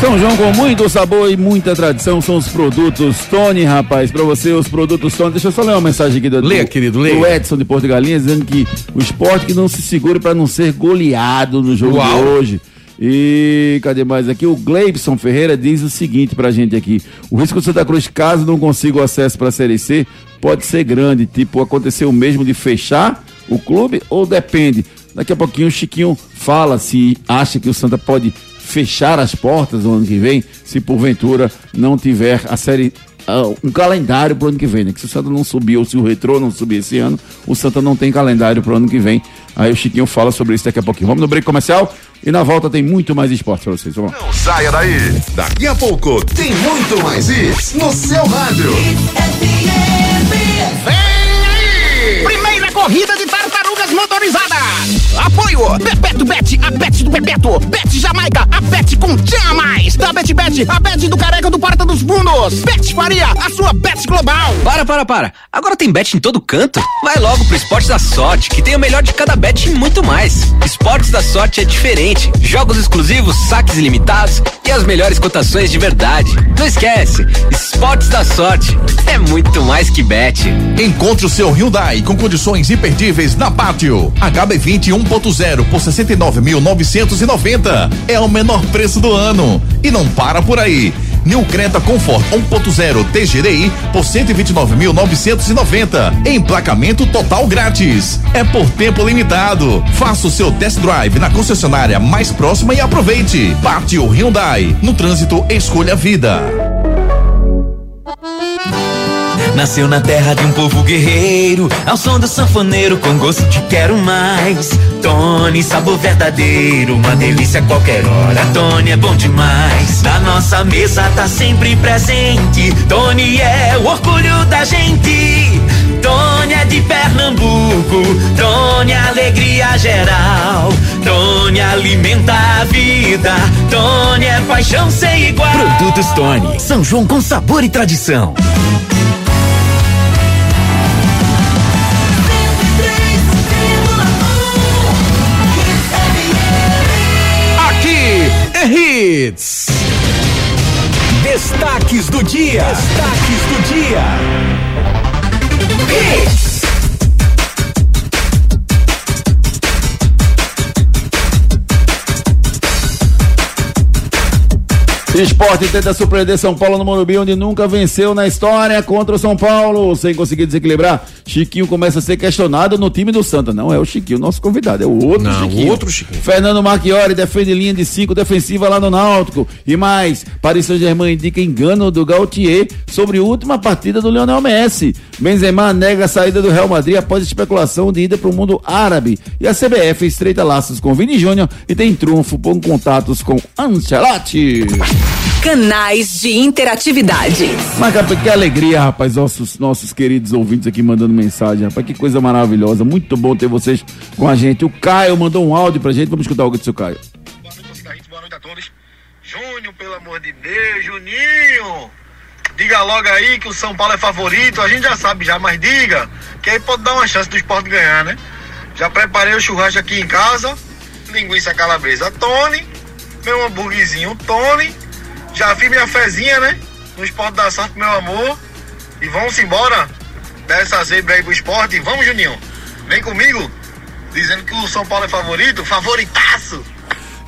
São João com muito sabor e muita tradição são os produtos Tony, rapaz. Pra você, os produtos Tony. Deixa eu só ler uma mensagem aqui do, Leia, do- querido, do leia. Edson de Porto Galinhas, dizendo que o esporte que não se segure pra não ser goleado no jogo Uau. de hoje. E cadê mais aqui? O Gleibson Ferreira diz o seguinte pra gente aqui: o risco do Santa Cruz, caso não consiga o acesso pra Série C, pode ser grande. Tipo, aconteceu o mesmo de fechar o clube ou depende? Daqui a pouquinho o Chiquinho fala se acha que o Santa pode fechar as portas no ano que vem, se porventura não tiver a série. ah, um calendário pro ano que vem, né? Que se o Santa não subir ou se o Retrô não subir esse ano, o Santa não tem calendário pro ano que vem. Aí o Chiquinho fala sobre isso daqui a pouquinho. Vamos no break comercial e na volta tem muito mais esporte pra vocês. Vamos lá. Não saia daí. Daqui a pouco tem muito mais isso no seu rádio. Primeira corrida de tartarugas motorizadas. Apoio Bebeto Bet, a Bet do Bebeto. Bet Jamaica, a Bet com Chama Mais. Da Bet Bet, a Bet do Careca do Porta dos Fundos. Bet Faria, a sua Bet global. Para, para, para. Agora tem bet em todo canto? Vai logo pro Esportes da Sorte, que tem o melhor de cada bet e muito mais. Esportes da Sorte é diferente. Jogos exclusivos, saques ilimitados e as melhores cotações de verdade. Não esquece, Esportes da Sorte é muito mais que bet. Encontre o seu Hyundai com condições imperdíveis na Pátio. HB20 1.0 por 69.990 é o menor preço do ano. E não para por aí. New Creta Comfort 1.0 TGDI por 129.990. Emplacamento total grátis. É por tempo limitado. Faça o seu test drive na concessionária mais próxima e aproveite. Pátio Hyundai. No trânsito, escolha a vida. Nasceu na terra de um povo guerreiro, ao som do sanfoneiro com gosto de quero mais. Tony, sabor verdadeiro, uma delícia a qualquer hora. Tony é bom demais. Na nossa mesa tá sempre presente. Tony é o orgulho da gente. Tony é de Pernambuco, Tony é alegria geral. Tony alimenta a vida, Tony é paixão sem igual. Produtos Tony, São João com sabor e tradição. Hits. Destaques do dia. Destaques do dia. Esporte tenta surpreender São Paulo no Morumbi, onde nunca venceu na história contra o São Paulo, sem conseguir desequilibrar. Chiquinho começa a ser questionado no time do Santa. Não é o Chiquinho, nosso convidado, é o outro Não, Chiquinho. outro Chiquinho. Fernando Marchiori defende linha de cinco defensiva lá no Náutico. E mais, Paris Saint-Germain indica engano do Gautier sobre a última partida do Lionel Messi. Benzema nega a saída do Real Madrid após especulação de ida para o mundo árabe. E a CBF estreita laços com Vini Júnior e tem trunfo com contatos com Ancelotti. Canais de interatividade. Mas, rapaz, que alegria, rapaz, nossos, nossos queridos ouvintes aqui mandando mensagem, rapaz, que coisa maravilhosa, muito bom ter vocês com a gente. O Caio mandou um áudio pra gente, vamos escutar o áudio do seu Caio. Boa noite a todos. Júnior, pelo amor de Deus, Juninho! Diga logo aí que o São Paulo é favorito, a gente já sabe já, mas diga, que aí pode dar uma chance do esporte ganhar, né? Já preparei o churrasco aqui em casa, linguiça calabresa Tony, meu hambúrguerzinho Tony, já fiz minha fezinha, né? No esporte da sorte, meu amor. E vamos embora dessa zebra aí pro esporte. Vamos, Juninho. Vem comigo, dizendo que o São Paulo é favorito, favoritaço.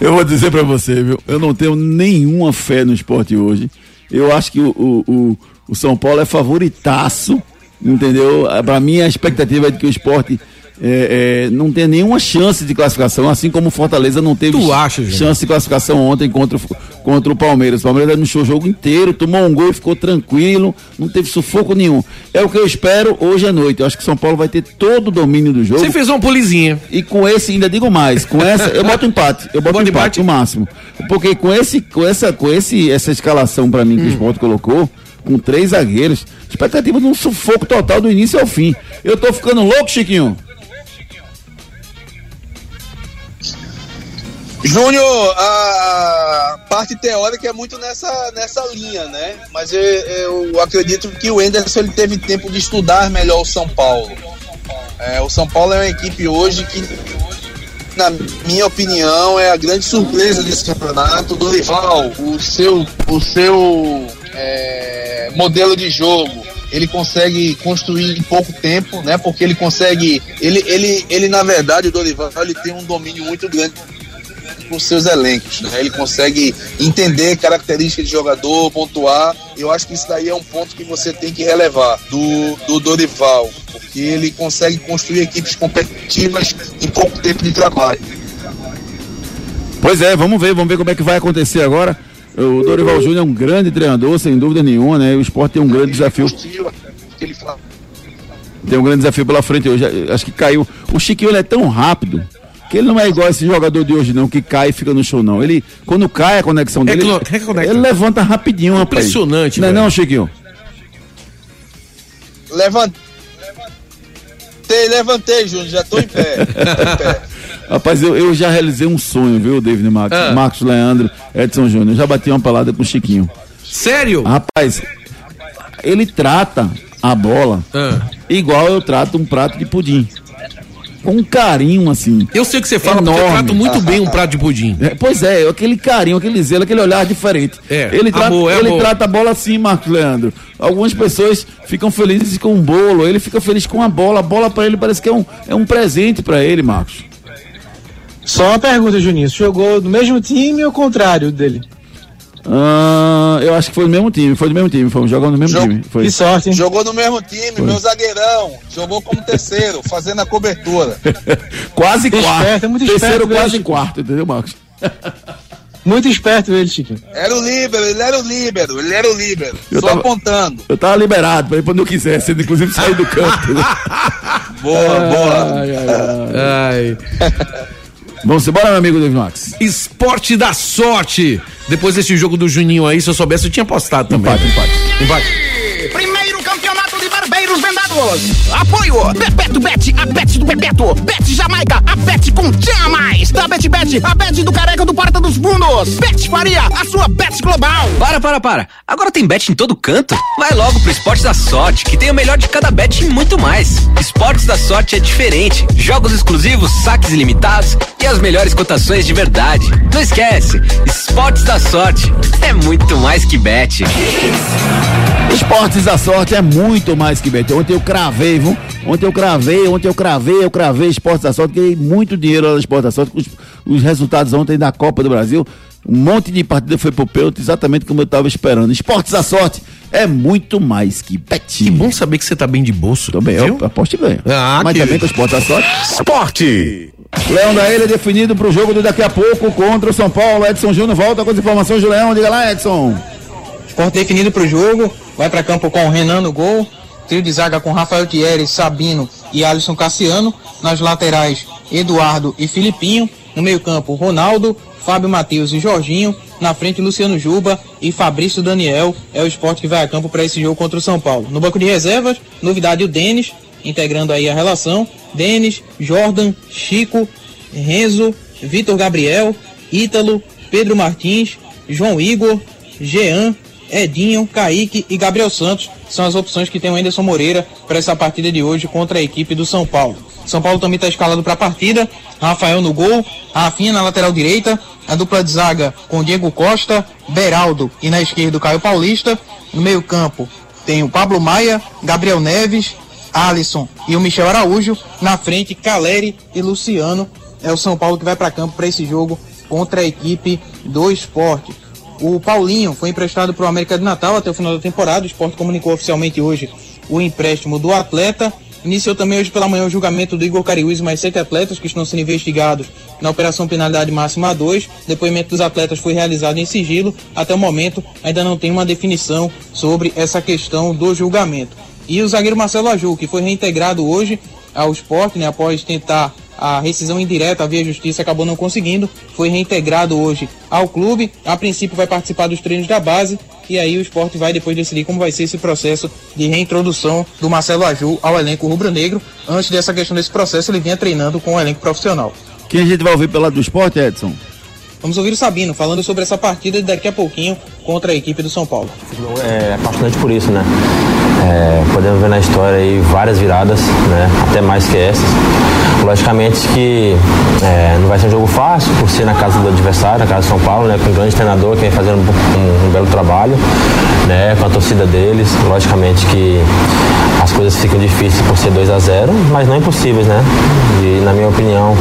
Eu vou dizer pra você, viu? Eu não tenho nenhuma fé no esporte hoje. Eu acho que o, o, o, o São Paulo é favoritaço, entendeu? Pra mim, a expectativa é de que o esporte é, é, não tem nenhuma chance de classificação, assim como o Fortaleza não teve acha, gente? chance de classificação ontem contra, o- contra o Palmeiras. O Palmeiras administrou o jogo inteiro, tomou um gol e ficou tranquilo, não teve sufoco nenhum. É o que eu espero hoje à noite. Eu acho que o São Paulo vai ter todo o domínio do jogo. Você fez uma polizinha. E com esse, ainda digo mais, com essa, eu boto empate. Eu boto empate no máximo. Porque com esse, com essa, com esse, essa escalação pra mim que o Sport colocou, com três zagueiros, expectativa de um sufoco total do início ao fim. Eu tô ficando louco, Chiquinho. Júnior, a parte teórica é muito nessa, nessa linha, né? Mas eu, eu acredito que o Enderson ele teve tempo de estudar melhor o São Paulo. É, o São Paulo é uma equipe hoje que, na minha opinião, é a grande surpresa desse campeonato. Dorival, o seu, o seu é, modelo de jogo, ele consegue construir em pouco tempo, né? Porque ele consegue, ele, ele, ele na verdade, o Dorival, ele tem um domínio muito grande com seus elencos, né? Ele consegue entender características de jogador, pontuar. Eu acho que isso daí é um ponto que você tem que relevar do, do Dorival, porque ele consegue construir equipes competitivas em pouco tempo de trabalho. Pois é, vamos ver, vamos ver como é que vai acontecer agora. O Dorival Júnior é um grande treinador, sem dúvida nenhuma, né? O esporte tem um grande desafio. Tem um grande desafio pela frente hoje. Acho que caiu. O Chiquinho é tão rápido que ele não é igual esse jogador de hoje, não, que cai e fica no chão, não. Ele, quando cai a conexão dele, clo- é que conecta. ele levanta rapidinho, rapaz. Impressionante, Não é não, Chiquinho? levantei, levantei, Júnior, já tô em pé. Tô em pé. Rapaz, eu, eu já realizei um sonho, viu, David Marcos? Ah. Marcos Leandro, Edson Júnior. Eu já bati uma pelada com o Chiquinho. Sério? Rapaz, ele trata a bola Ah. igual eu trato um prato de pudim. Com um carinho, assim. Eu sei o que você fala, porque eu Enorme. trato muito bem um prato de pudim. É, pois é, aquele carinho, aquele zelo, aquele olhar diferente. É, ele trata, amor, é ele amor. trata a bola assim, Marcos Leandro. Algumas pessoas ficam felizes com um bolo, ele fica feliz com a bola. A bola pra ele parece que é um, é um presente pra ele, Marcos. Só uma pergunta, Juninho. Você jogou no mesmo time ou ao contrário dele? Ah, eu acho que foi no mesmo time, foi no mesmo time, fomos jogando no mesmo Jogo- time. Foi. Que sorte, hein? Jogou no mesmo time, meu zagueirão. Jogou como terceiro, fazendo a cobertura. quase Esperto, quarto. é muito Terceiro esperto, quase né? quarto, entendeu, Marcos? Muito esperto ele, Chiquinho. Era o líbero, ele era o líbero, ele era o líbero. Eu Só tava- apontando. Eu tava liberado pra ir quando eu quisesse, inclusive sair do campo. Boa, boa. Ai, ai, ai. Vamos embora, meu amigo David Max. Esporte da sorte. Depois desse jogo do Juninho aí, se eu soubesse, eu tinha apostado também. Empate, empate. Empate. Apoio Bebeto Bet, a Bet do Bebeto. Bet Jamaica, a Bet com Tinha Mais. Da Bet Bet, a Bet do Careca do Porta dos Fundos. Bet Faria, a sua Bet global. Para, para, para. Agora tem bet em todo canto? Vai logo pro Esportes da Sorte, que tem o melhor de cada bet e muito mais. Esportes da Sorte é diferente. Jogos exclusivos, saques ilimitados e as melhores cotações de verdade. Não esquece, Esportes da Sorte é muito mais que bet. Esportes da sorte é muito mais que bet. Ontem eu cravei, viu? Ontem eu cravei, ontem eu cravei, eu cravei Esportes da sorte, ganhei muito dinheiro lá no Esportes da sorte. Os, os resultados ontem da Copa do Brasil, um monte de partida foi pro pênalti, exatamente como eu tava esperando. Esportes da sorte é muito mais que bet. Que bom saber que você tá bem de bolso. Também, viu? eu aposto e ganho. Ah, Mas que- também com o Esportes da sorte. Esporte. Leão da Ilha definido pro jogo de daqui a pouco contra o São Paulo. Edson Júnior volta com as informações do Leão. Diga lá, Edson. Esporte definido para o jogo, vai para campo com o Renan no gol, trio de zaga com Rafael Thierry, Sabino e Alisson Cassiano, nas laterais Eduardo e Filipinho, no meio campo Ronaldo, Fábio Matheus e Jorginho, na frente Luciano Juba e Fabrício Daniel, é o esporte que vai a campo para esse jogo contra o São Paulo. No banco de reservas, novidade o Denis, integrando aí a relação, Denis, Jordan, Chico, Renzo, Vitor Gabriel, Ítalo, Pedro Martins, João Igor, Jean, Edinho, Kaique e Gabriel Santos são as opções que tem o Anderson Moreira para essa partida de hoje contra a equipe do São Paulo. São Paulo também está escalado para a partida. Rafael no gol, Rafinha na lateral direita, a dupla de zaga com Diego Costa, Beraldo e na esquerda o Caio Paulista. No meio-campo tem o Pablo Maia, Gabriel Neves, Alisson e o Michel Araújo. Na frente, Caleri e Luciano. É o São Paulo que vai para campo para esse jogo contra a equipe do esporte. O Paulinho foi emprestado para o América de Natal até o final da temporada. O esporte comunicou oficialmente hoje o empréstimo do atleta. Iniciou também hoje pela manhã o julgamento do Igor Cariús e mais sete atletas que estão sendo investigados na Operação Penalidade Máxima 2. Depoimento dos atletas foi realizado em sigilo. Até o momento ainda não tem uma definição sobre essa questão do julgamento. E o zagueiro Marcelo Aju, que foi reintegrado hoje ao esporte, né, após tentar a rescisão indireta via justiça acabou não conseguindo, foi reintegrado hoje ao clube. A princípio vai participar dos treinos da base e aí o esporte vai depois decidir como vai ser esse processo de reintrodução do Marcelo Aju ao elenco rubro-negro. Antes dessa questão desse processo, ele vinha treinando com o elenco profissional. Quem a gente vai ouvir pelo lado do esporte, Edson? Vamos ouvir o Sabino falando sobre essa partida daqui a pouquinho contra a equipe do São Paulo. É apaixonante por isso, né? É, podemos ver na história aí várias viradas, né? Até mais que essas. Logicamente que é, não vai ser um jogo fácil, por ser na casa do adversário, na casa de São Paulo, né? Com um grande treinador que vem fazendo um, um, um belo trabalho, né? Com a torcida deles. Logicamente que as coisas ficam difíceis por ser 2 a 0 mas não impossíveis, né? E na minha opinião,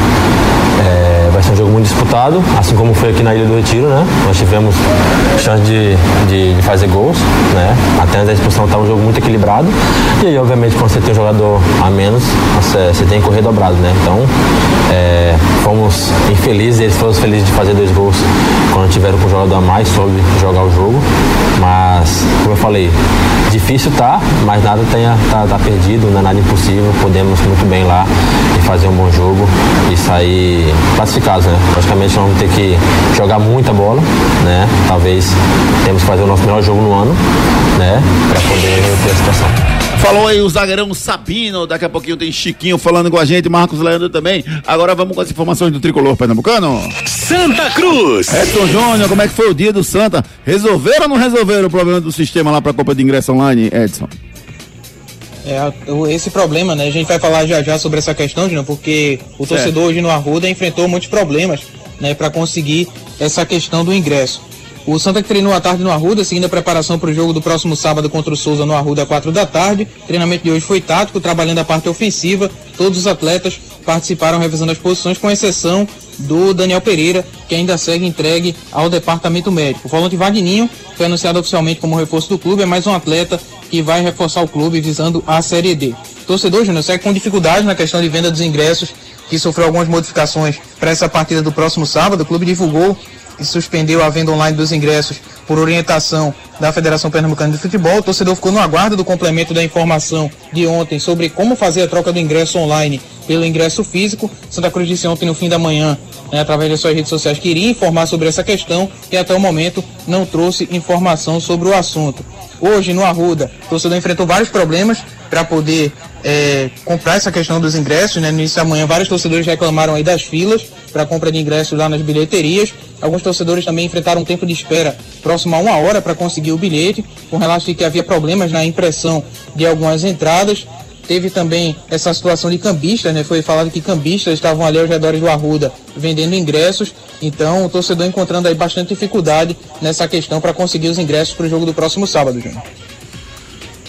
é, vai ser um jogo muito disputado, assim como foi aqui na Ilha do Retiro, né? Nós tivemos chance de, de, de fazer gols, né? Até antes da expulsão estava um jogo muito equilibrado. E aí, obviamente, quando você tem um jogador a menos, você, você tem que correr dobrado, né? Então, é, fomos infelizes, eles foram felizes de fazer dois gols quando tiveram com o jogador a mais, soube jogar o jogo. Mas, como eu falei, difícil tá, mas nada tenha, tá, tá perdido, não é nada impossível. Podemos muito bem lá e fazer um bom jogo e sair classificados, né? Logicamente vamos ter que jogar muita bola, né? Talvez temos que fazer o nosso melhor jogo no ano, né? Para poder reverter a situação. Falou aí o zagueirão Sabino, daqui a pouquinho tem Chiquinho falando com a gente, Marcos Leandro também. Agora vamos com as informações do tricolor pernambucano. Santa Cruz. Edson Júnior, como é que foi o dia do Santa? Resolveram ou não resolveram o problema do sistema lá para a Copa de Ingresso Online, Edson? É, esse problema, né? A gente vai falar já já sobre essa questão, Júnior, porque o torcedor hoje no Arruda enfrentou muitos problemas, né, para conseguir essa questão do ingresso. O Santa que treinou à tarde no Arruda, seguindo a preparação para o jogo do próximo sábado contra o Souza no Arruda, 4 da tarde. O treinamento de hoje foi tático, trabalhando a parte ofensiva. Todos os atletas participaram revisando as posições, com exceção do Daniel Pereira, que ainda segue entregue ao departamento médico. O volante Vagninho foi anunciado oficialmente como reforço do clube, é mais um atleta que vai reforçar o clube visando a Série D. Torcedor Júnior segue com dificuldade na questão de venda dos ingressos, que sofreu algumas modificações para essa partida do próximo sábado. O clube divulgou e suspendeu a venda online dos ingressos por orientação da Federação Pernambucana de Futebol. O torcedor ficou no aguardo do complemento da informação de ontem sobre como fazer a troca do ingresso online pelo ingresso físico. Santa Cruz disse ontem no fim da manhã, né, através das suas redes sociais, que iria informar sobre essa questão e até o momento não trouxe informação sobre o assunto. Hoje, no Arruda, o torcedor enfrentou vários problemas para poder é, comprar essa questão dos ingressos. Né? No início da manhã, vários torcedores reclamaram aí das filas para compra de ingressos lá nas bilheterias. Alguns torcedores também enfrentaram um tempo de espera próximo a uma hora para conseguir o bilhete, com relato de que havia problemas na impressão de algumas entradas. Teve também essa situação de cambistas, né? Foi falado que cambistas estavam ali aos redores do Arruda vendendo ingressos. Então, o torcedor encontrando aí bastante dificuldade nessa questão para conseguir os ingressos para o jogo do próximo sábado, Júnior.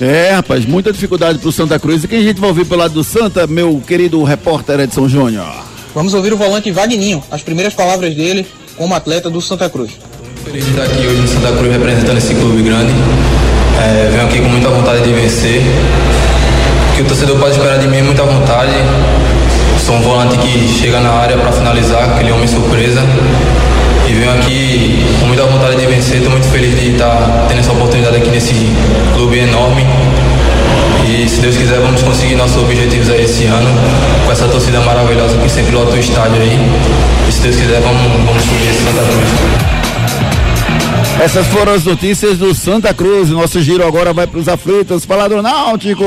É, rapaz, muita dificuldade pro Santa Cruz. E quem a gente vai ouvir pelo lado do Santa, meu querido repórter Edson Júnior? Vamos ouvir o volante Vagninho, as primeiras palavras dele como atleta do Santa Cruz. Feliz de estar aqui hoje no Santa Cruz representando esse clube grande. É, venho aqui com muita vontade de vencer. Que o torcedor pode esperar de mim é muita vontade. Sou um volante que chega na área para finalizar, aquele homem surpresa. E venho aqui com muita vontade de vencer. Estou muito feliz de estar tendo essa oportunidade aqui nesse clube enorme. E se Deus quiser, vamos conseguir nossos objetivos aí esse ano, com essa torcida maravilhosa que sempre lota o estádio aí. E se Deus quiser, vamos, vamos subir esse Santa Cruz. Essas foram as notícias do Santa Cruz. Nosso giro agora vai para os aflitos. Falar do Náutico.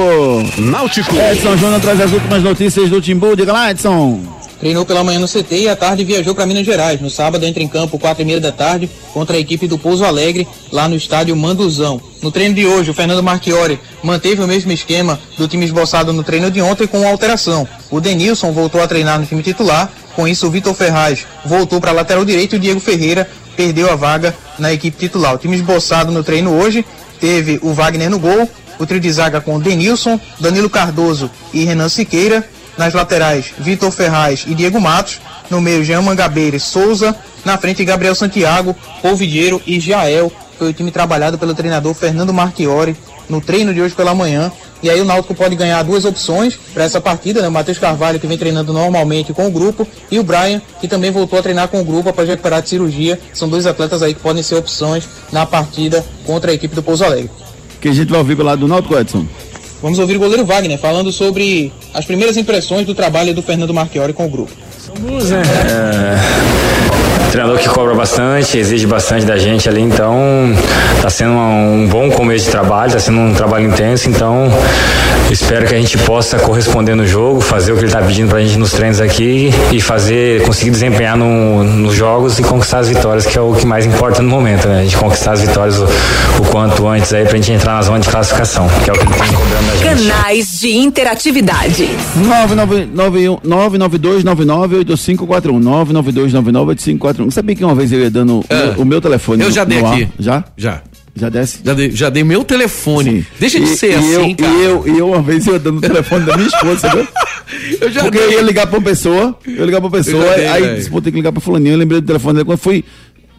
Náutico. Edson Júnior traz as últimas notícias do Timbu. Diga lá, Edson. treinou pela manhã no CT e à tarde viajou para Minas Gerais. No sábado entra em campo, quatro e meia da tarde, contra a equipe do Pouso Alegre, lá no estádio Manduzão. No treino de hoje, o Fernando Marchiori manteve o mesmo esquema do time esboçado no treino de ontem com uma alteração. O Denilson voltou a treinar no time titular, com isso o Vitor Ferraz voltou para a lateral direita e o Diego Ferreira perdeu a vaga na equipe titular. O time esboçado no treino hoje teve o Wagner no gol, o trio de zaga com Denilson, Danilo Cardoso e Renan Siqueira. Nas laterais, Vitor Ferraz e Diego Matos. No meio, Jean Mangabeira e Souza. Na frente, Gabriel Santiago, Polvidiero e Jael. Foi o time trabalhado pelo treinador Fernando Marchiori no treino de hoje pela manhã. E aí o Náutico pode ganhar duas opções para essa partida, né? O Matheus Carvalho, que vem treinando normalmente com o grupo, e o Brian, que também voltou a treinar com o grupo após recuperar de cirurgia. São dois atletas aí que podem ser opções na partida contra a equipe do Pouso Alegre. Que a gente vai ouvir pelo lado do Náutico, Edson? Vamos ouvir o goleiro Wagner falando sobre as primeiras impressões do trabalho do Fernando Marchiori com o grupo. É, treinador que cobra bastante, exige bastante da gente ali, então tá sendo um, bom começo de trabalho, tá sendo um trabalho intenso, então espero que a gente possa corresponder no jogo, fazer o que ele tá pedindo pra gente nos treinos aqui e fazer, conseguir desempenhar no, nos jogos e conquistar as vitórias, que é o que mais importa no momento, né? A gente conquistar as vitórias o, o quanto antes aí pra gente entrar na zona de classificação, que é o que ele tá cobrando da gente. Canais de interatividade. 992998541 992998541 Sabia que uma vez eu ia dando o, o meu telefone Eu no- já dei no ar? aqui. Já? Já. Já desce? Já dei, já dei meu telefone. Deixa de E- ser e assim, eu, cara. E eu, e eu uma vez eu dando o telefone da minha esposa, sabe? Eu já Porque dei. eu ia ligar pra uma pessoa, eu ia ligar pra uma pessoa, dei, aí velho. disse, vou ter que ligar pra fulaninho, eu lembrei do telefone dela, quando foi,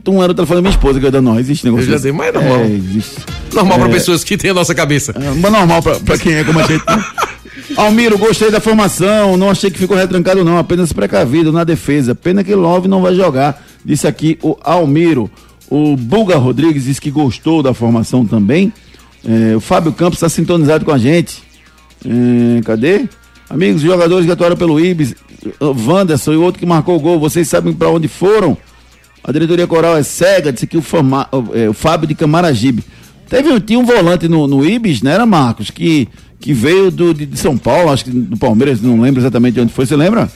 não era o telefone da minha esposa que eu ia dando, não, existe negócio Eu já dei, mas é normal. É, existe. Normal pra É, pessoas que têm a nossa cabeça. é, Mas normal pra, pra quem é como a gente. né? Almiro, gostei da formação, não achei que ficou retrancado não, apenas precavido na defesa. Pena que Love não vai jogar, disse aqui o Almiro. O Bulga Rodrigues disse que gostou da formação também. É, o Fábio Campos está sintonizado com a gente. É, cadê? Amigos, os jogadores que atuaram pelo Ibis, Wanderson e o outro que marcou o gol, vocês sabem para onde foram? A diretoria coral é cega, disse aqui o, Fama- é, o Fábio de Camaragibe. Teve um, tinha um volante no, no Ibis, né, era Marcos, que, que veio do, de, de São Paulo, acho que do Palmeiras, não lembro exatamente de onde foi, você lembra?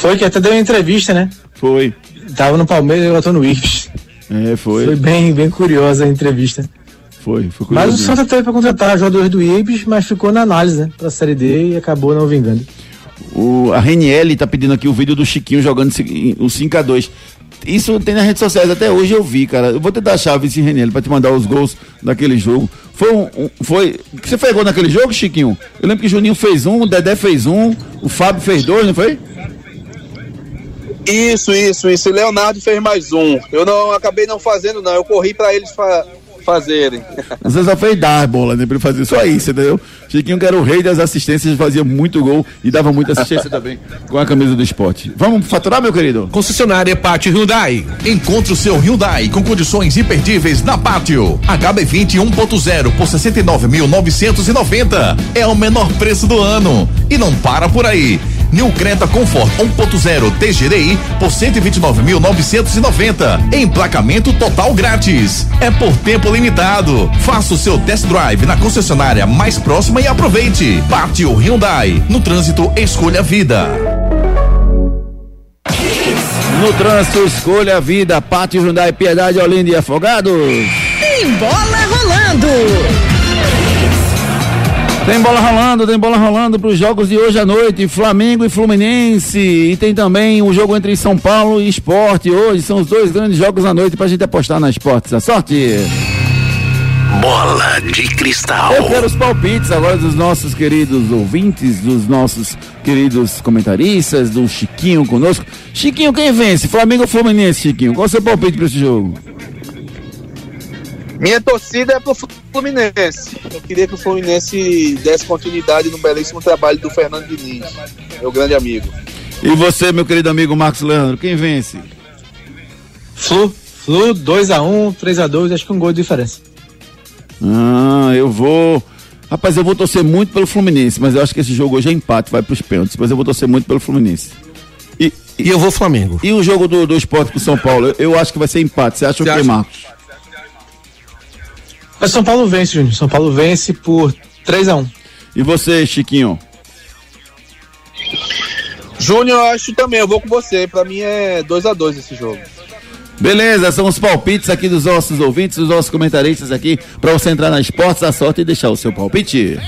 Foi que até deu uma entrevista, né? Foi. Tava no Palmeiras e tô no Ibis. É, foi. Foi bem, bem curiosa a entrevista. Foi, foi Mas o curioso. Santa teve pra contratar jogadores do Ibis, mas ficou na análise, né? Pra Série D e acabou não vingando. O, a Reniele tá pedindo aqui o vídeo do Chiquinho jogando o 5x2. Isso tem nas redes sociais, até hoje eu vi, cara. Eu vou tentar achar o vice Reniele pra te mandar os gols daquele jogo. Foi um. um- foi. Você fez gol naquele jogo, Chiquinho? Eu lembro que o Juninho fez um, o Dedé fez um, o Fábio fez dois, não foi? Isso, isso, isso. E Leonardo fez mais um. Eu não acabei não fazendo, não. Eu corri pra eles fa- fazerem. Você só fez dar bola, né? Pra ele fazer só isso, entendeu? Chiquinho que era o rei das assistências, fazia muito gol e dava muita assistência também com a camisa do esporte. Vamos faturar, meu querido? Concessionária Pátio Hyundai. Encontre o seu Hyundai com condições imperdíveis na Pátio. HB20 1.0 por 69.990. É o menor preço do ano. E não para por aí. New Creta Comfort 1.0 TGDI por 129.990. Emplacamento total grátis. É por tempo limitado. Faça o seu test drive na concessionária mais próxima e aproveite. Pátio Hyundai. No trânsito, escolha a vida. No trânsito, escolha a vida. Pátio Hyundai, Piedade, Olinda e Afogados. Tem bola Tem bola rolando, tem bola rolando para os jogos de hoje à noite, Flamengo e Fluminense. E tem também o jogo entre São Paulo e Esporte hoje. São os dois grandes jogos à noite para a gente apostar na Esportes. A sorte! Bola de cristal. Eu quero os palpites agora dos nossos queridos ouvintes, dos nossos queridos comentaristas, do Chiquinho conosco. Chiquinho, quem vence? Flamengo ou Fluminense, Chiquinho? Qual é o seu palpite para esse jogo? Minha torcida é pro Fluminense. Eu queria que o Fluminense desse continuidade no belíssimo trabalho do Fernando Diniz, meu grande amigo. E você, meu querido amigo Marcos Leandro, quem vence? Flu, Flu 2x1, 3x2, acho que um gol de diferença. Ah, eu vou. Rapaz, eu vou torcer muito pelo Fluminense, mas eu acho que esse jogo hoje é empate, vai pros pênaltis. Mas eu vou torcer muito pelo Fluminense. E, e eu vou Flamengo. E o jogo do, do esporte com São Paulo? Eu, eu acho que vai ser empate. Você acha o quê, Marcos? Mas São Paulo vence, Júnior. São Paulo vence por 3x1. E você, Chiquinho? Júnior, eu acho também, eu vou com você. Pra mim é 2 a 2 esse jogo. Beleza, são os palpites aqui dos nossos ouvintes, dos nossos comentaristas aqui, pra você entrar na Esportes da Sorte e deixar o seu palpite.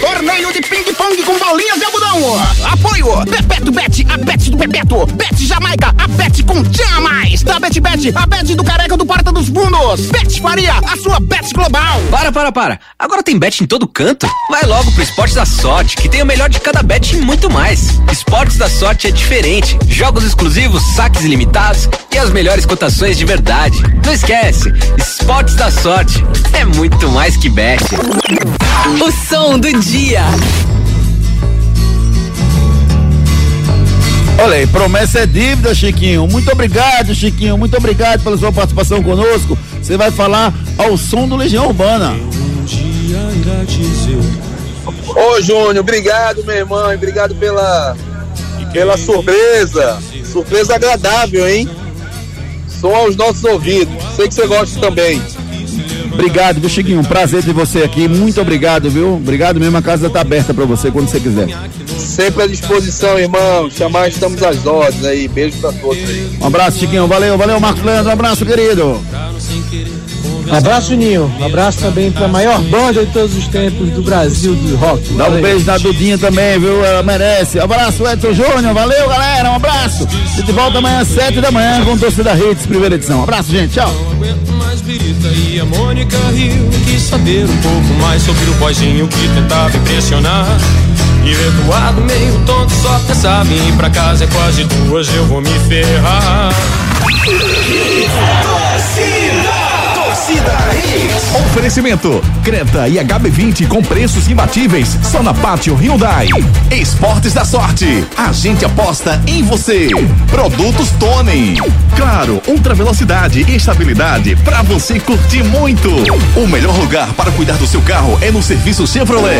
Torneio de ping-pong com bolinhas de algodão. Apoio. Bebeto Bet, a Bet do Bebeto. Bet Jamaica, a Bet com Tchan Mais. Da Bet Bet, a Bet do Careca do Porta dos Fundos. Bet Faria, a sua Bet global. Para, para, para. Agora tem bet em todo canto? Vai logo pro Esportes da Sorte, que tem o melhor de cada bet e muito mais. Esportes da Sorte é diferente. Jogos exclusivos, saques ilimitados e as melhores cotações de verdade. Não esquece, Esportes da Sorte é muito mais que bet. O som do dia. Olha aí, promessa é dívida, Chiquinho. Muito obrigado, Chiquinho. Muito obrigado pela sua participação conosco. Você vai falar ao som do Legião Urbana. Ô, Júnior, obrigado, meu irmão. e Obrigado pela, pela surpresa. Surpresa agradável, hein? Som aos nossos ouvidos. Sei que você gosta também. Obrigado, viu, Chiquinho? Um prazer ter você aqui. Muito obrigado, viu? Obrigado mesmo. A casa tá aberta pra você quando você quiser. Sempre à disposição, irmão. Chamar, estamos às ordens aí. Beijo pra todos aí. Um abraço, Chiquinho. Valeu, valeu, Marcos Leandro. Um abraço, querido. Abraço, Ninho. Um abraço também pra maior banda de todos os tempos do Brasil do rock. Dá um beijo na Dudinha também, viu? Ela merece. Um abraço, Edson Júnior. Valeu, galera. Um abraço. A gente volta amanhã às 7 da manhã com Torcida Hits, primeira edição. Um abraço, gente. Tchau. mais Birita e a Mônica riu Quis saber um pouco mais sobre o boizinho que tentava impressionar E recuado meio tonto só pensava em ir pra casa É quase duas, eu vou me ferrar Torcida Hits. Oferecimento: Creta e HB20 com preços imbatíveis só na Pátio Hyundai. Esportes da Sorte. A gente aposta em você. Produtos Tony. Claro, ultra velocidade e estabilidade para você curtir muito. O melhor lugar para cuidar do seu carro é no serviço Chevrolet.